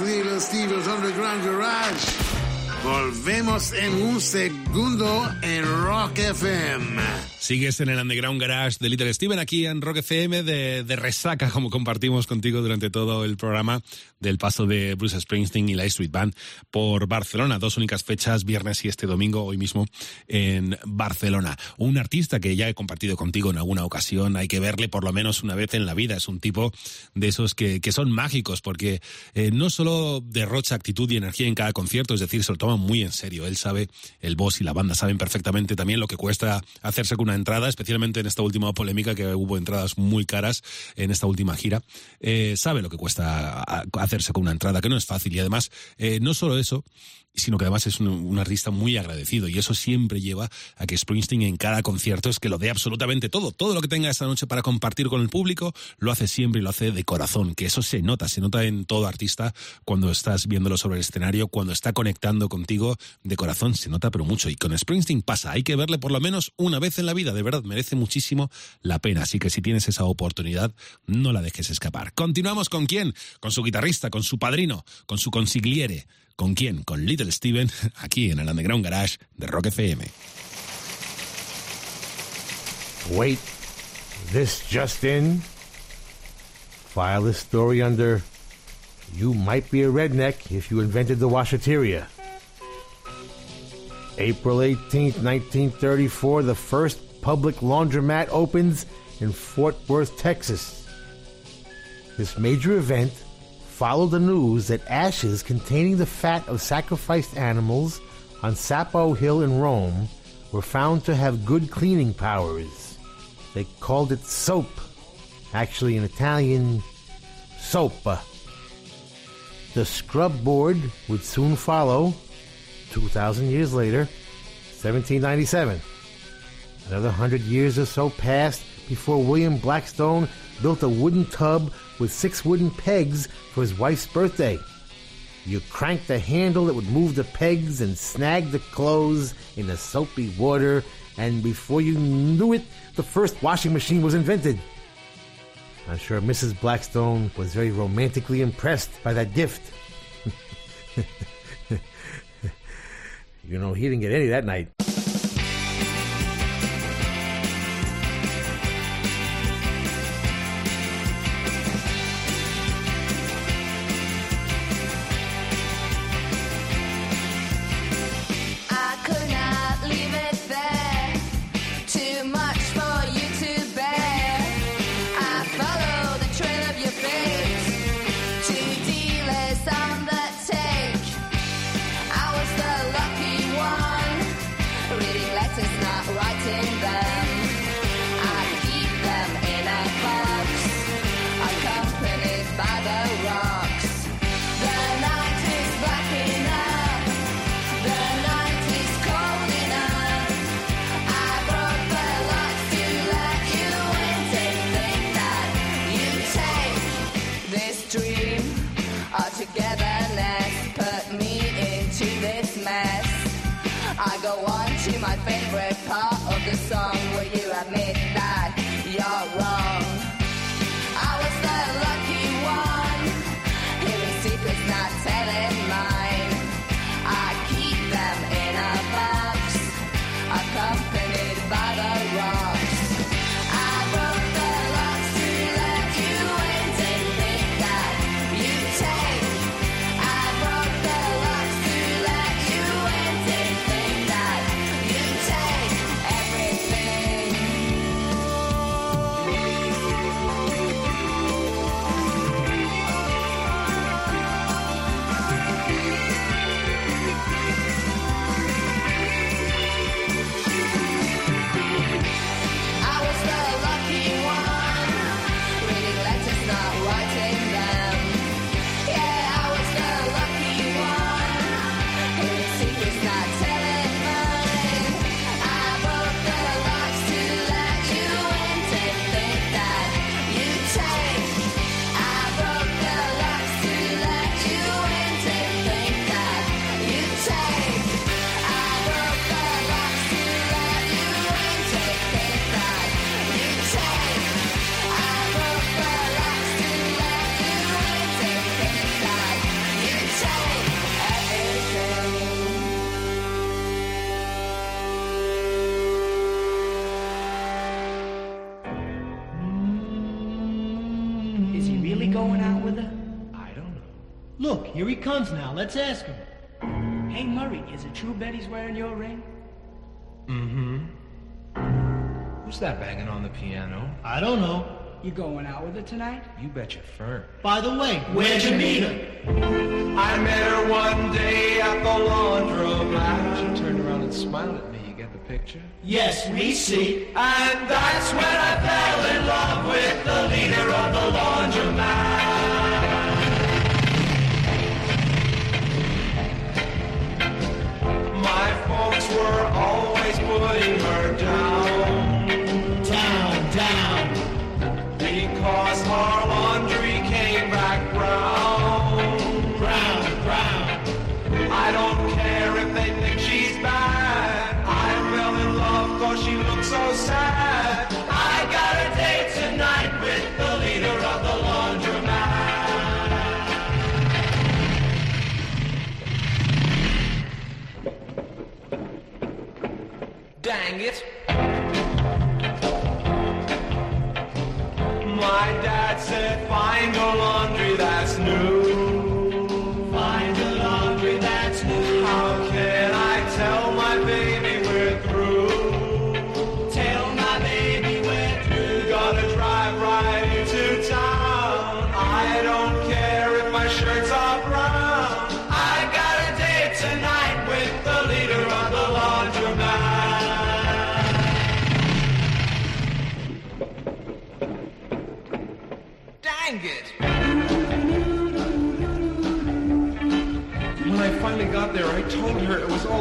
[SPEAKER 4] Little Steve's Underground Garage. Volvemos en un segundo en Rock FM.
[SPEAKER 5] Sigues en el Underground Garage de Little Steven aquí en Rock FM de, de resaca, como compartimos contigo durante todo el programa del paso de Bruce Springsteen y la Street Band por Barcelona. Dos únicas fechas, viernes y este domingo, hoy mismo, en Barcelona. Un artista que ya he compartido contigo en alguna ocasión, hay que verle por lo menos una vez en la vida. Es un tipo de esos que, que son mágicos porque eh, no solo derrocha actitud y energía en cada concierto, es decir, se lo toma muy en serio. Él sabe, el boss y la banda saben perfectamente también lo que cuesta hacerse con una entrada, especialmente en esta última polémica que hubo entradas muy caras en esta última gira. Eh, sabe lo que cuesta hacerse con una entrada, que no es fácil. Y además, eh, no solo eso, sino que además es un, un artista muy agradecido y eso siempre lleva a que Springsteen en cada concierto es que lo dé absolutamente todo, todo lo que tenga esa noche para compartir con el público, lo hace siempre y lo hace de corazón, que eso se nota, se nota en todo artista cuando estás viéndolo sobre el escenario, cuando está conectando contigo de corazón, se nota pero mucho. Y con Springsteen pasa, hay que verle por lo menos una vez en la vida, de verdad, merece muchísimo la pena, así que si tienes esa oportunidad, no la dejes escapar. Continuamos con quién, con su guitarrista, con su padrino, con su consigliere, ¿Con quién? Con Little Steven, aquí en el Underground Garage de Rock FM.
[SPEAKER 1] Wait, this just in. File this story under You Might Be a Redneck If You Invented the Washateria. April 18th, 1934, the first public laundromat opens in Fort Worth, Texas. This major event followed the news that ashes containing the fat of sacrificed animals on Sapo Hill in Rome were found to have good cleaning powers. They called it soap. Actually, in Italian, sopa. The scrub board would soon follow, 2,000 years later, 1797. Another hundred years or so passed before William Blackstone built a wooden tub with six wooden pegs for his wife's birthday. You cranked the handle that would move the pegs and snag the clothes in the soapy water, and before you knew it, the first washing machine was invented. I'm sure Mrs. Blackstone was very romantically impressed by that gift. you know, he didn't get any that night.
[SPEAKER 29] Here he comes now. Let's ask him. Hey, Murray, is it true Betty's wearing your ring?
[SPEAKER 30] Mm-hmm. Who's that banging on the piano?
[SPEAKER 29] I don't know.
[SPEAKER 31] You going out with her tonight?
[SPEAKER 30] You bet your fern.
[SPEAKER 29] By the way, where'd you meet her?
[SPEAKER 30] I met her one day at the laundromat. She turned around and smiled at me. You get the picture?
[SPEAKER 29] Yes, we see.
[SPEAKER 30] And that's when I fell in love with the leader of the laundromat. Folks were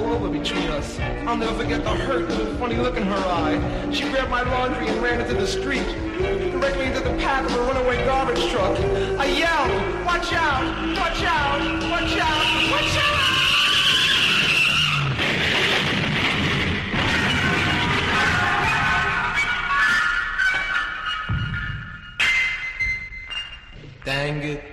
[SPEAKER 30] over between us. I'll never forget the hurt and the funny look in her eye. She grabbed my laundry and ran into the street, directly into the path of a runaway garbage truck. I yelled, watch out, watch out, watch out, watch out! Dang it.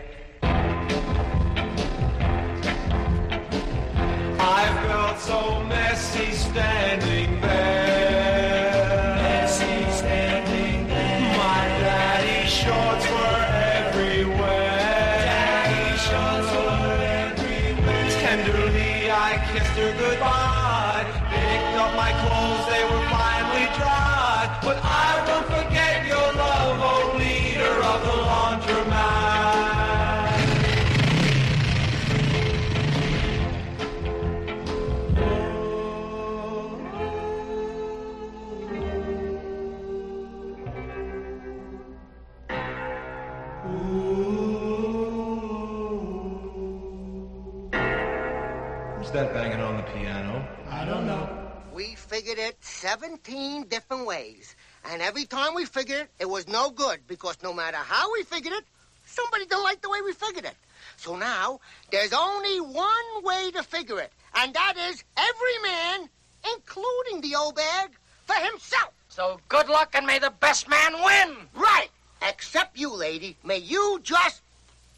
[SPEAKER 32] 17 different ways. And every time we figured it, it was no good because no matter how we figured it, somebody didn't like the way we figured it. So now, there's only one way to figure it, and that is every man, including the old bag, for himself.
[SPEAKER 10] So good luck and may the best man win.
[SPEAKER 32] Right. Except you, lady. May you just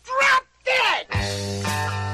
[SPEAKER 32] drop dead.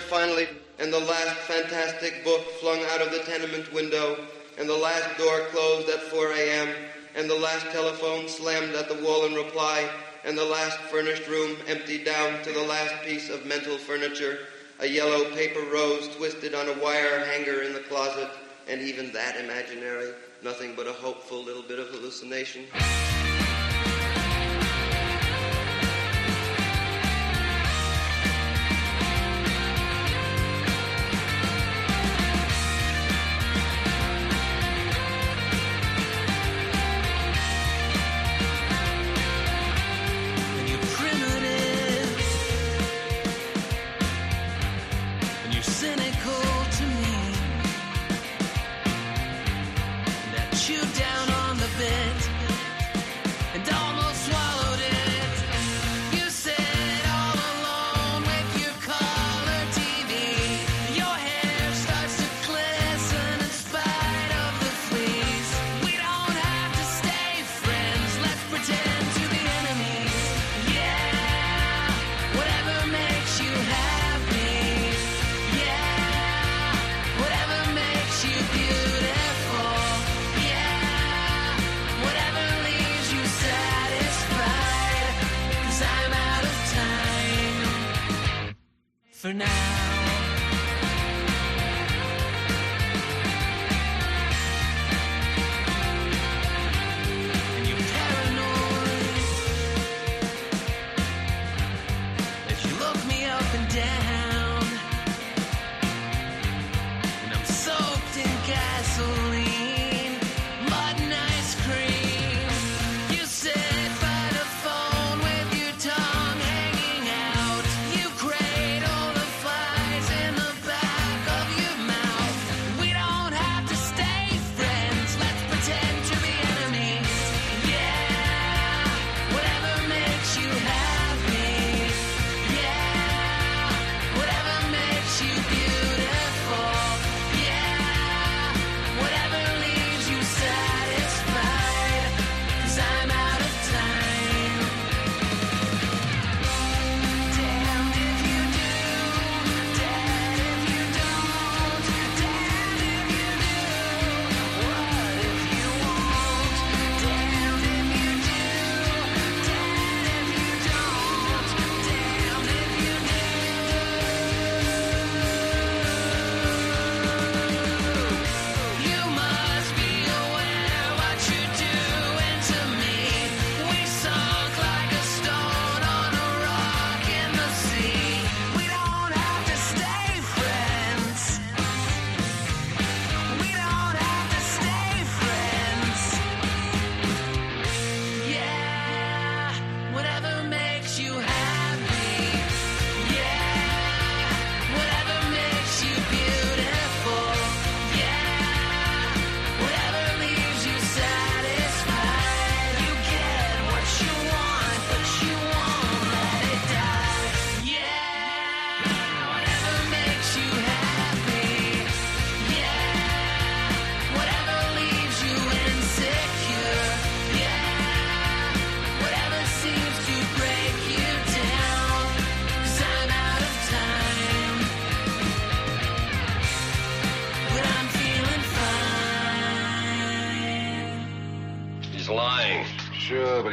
[SPEAKER 18] Finally, and the last fantastic book flung out of the tenement window, and the last door closed at 4 a.m., and the last telephone slammed at the wall in reply, and the last furnished room emptied down to the last piece of mental furniture, a yellow paper rose twisted on a wire hanger in the closet, and even that imaginary, nothing but a hopeful little bit of hallucination.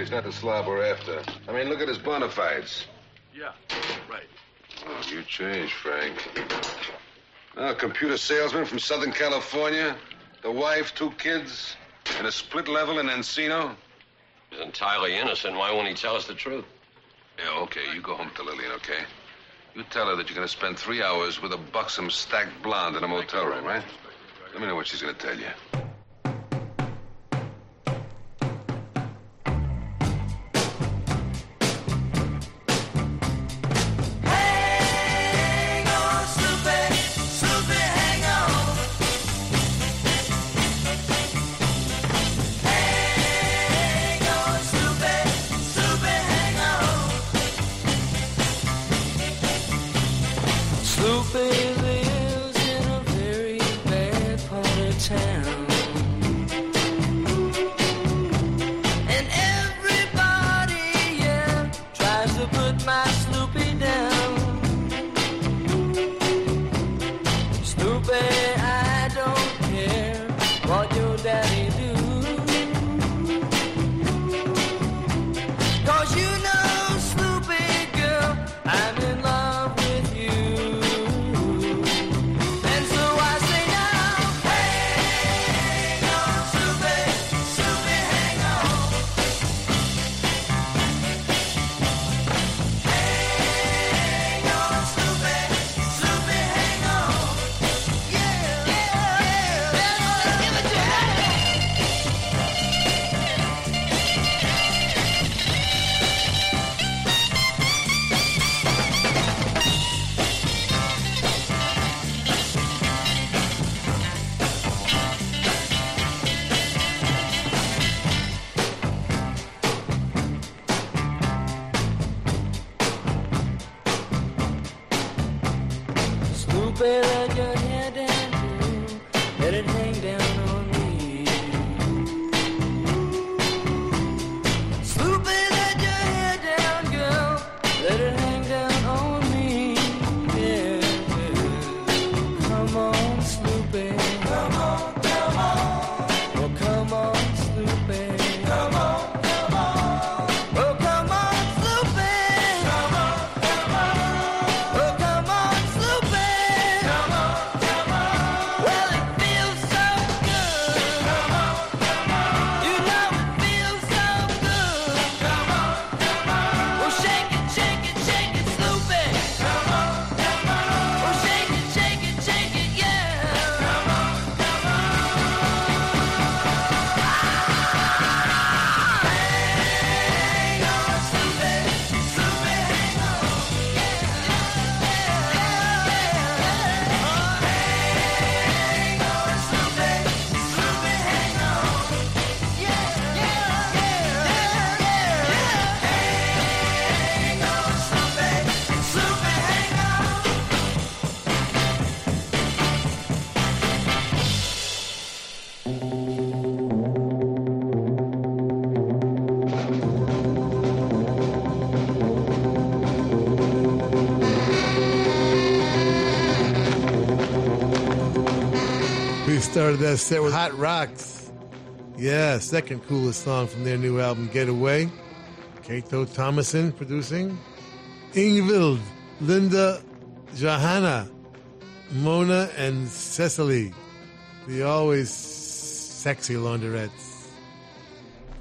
[SPEAKER 33] He's
[SPEAKER 34] not the slob we're after. I mean, look at his bona fides.
[SPEAKER 35] Yeah, right.
[SPEAKER 34] Oh, you changed, Frank. A computer salesman from Southern California, the wife, two kids, and a split level in Encino.
[SPEAKER 33] He's entirely innocent. Why won't he tell us the truth?
[SPEAKER 34] Yeah, okay, you go home to Lillian, okay? You tell her that you're going to spend three hours with a buxom, stacked blonde in a motel room, right? Let me know what she's going to tell you.
[SPEAKER 1] Started that set with Hot Rocks. Yeah, second coolest song from their new album, Getaway. Kato Thomason producing. Ingvild, Linda, Johanna, Mona, and Cecily. The always sexy Launderettes.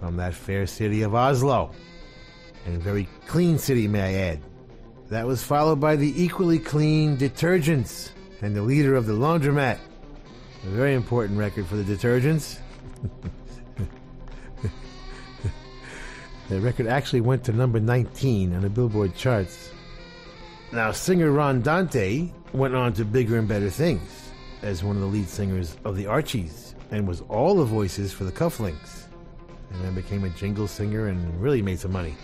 [SPEAKER 1] From that fair city of Oslo. And a very clean city, may I add. That was followed by the equally clean Detergents and the leader of the laundromat. A very important record for the detergents. the record actually went to number 19 on the Billboard charts. Now, singer Ron Dante went on to bigger and better things as one of the lead singers of the Archies and was all the voices for the Cufflinks. And then became a jingle singer and really made some money.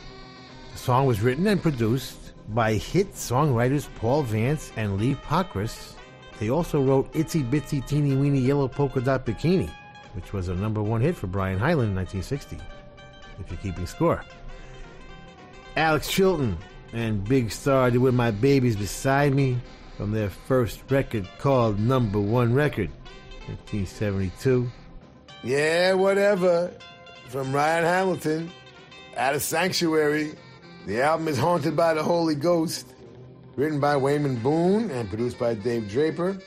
[SPEAKER 1] The song was written and produced by hit songwriters Paul Vance and Lee Pockriss. They also wrote Itsy Bitsy Teeny Weeny Yellow Polka Dot Bikini, which was a number one hit for Brian Hyland in 1960, if you're keeping score. Alex Chilton and Big Star did With My Babies Beside Me from their first record called Number One Record, 1972.
[SPEAKER 4] Yeah, whatever. From Ryan Hamilton, out of Sanctuary. The album is Haunted by the Holy Ghost. Written by Wayman Boone and produced by Dave Draper.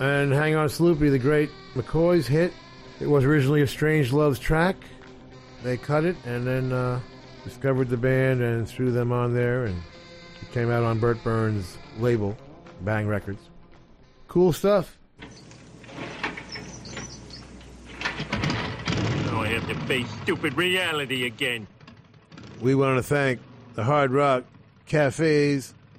[SPEAKER 1] And Hang On Sloopy, the great McCoy's hit. It was originally a Strangeloves track. They cut it and then uh, discovered the band and threw them on there, and it came out on Bert Berns' label, Bang Records. Cool stuff.
[SPEAKER 36] Now I have to face stupid reality again.
[SPEAKER 1] We want to thank the Hard Rock cafes,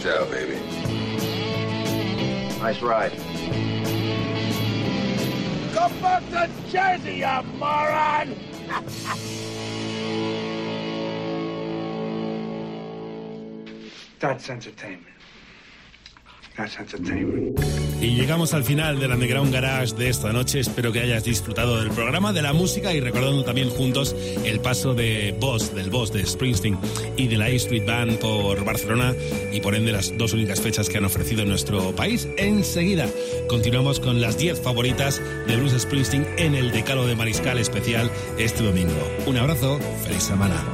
[SPEAKER 34] Ciao, baby.
[SPEAKER 37] Nice ride.
[SPEAKER 32] Go
[SPEAKER 38] Go back to Jersey, you moron!
[SPEAKER 39] That's entertainment.
[SPEAKER 5] Y llegamos al final del Underground Garage de esta noche. Espero que hayas disfrutado del programa, de la música y recordando también juntos el paso de Boss, del Boss de Springsteen y de la A Street Band por Barcelona y por ende las dos únicas fechas que han ofrecido en nuestro país. Enseguida continuamos con las 10 favoritas de Bruce Springsteen en el Decalo de Mariscal especial este domingo. Un abrazo, feliz semana.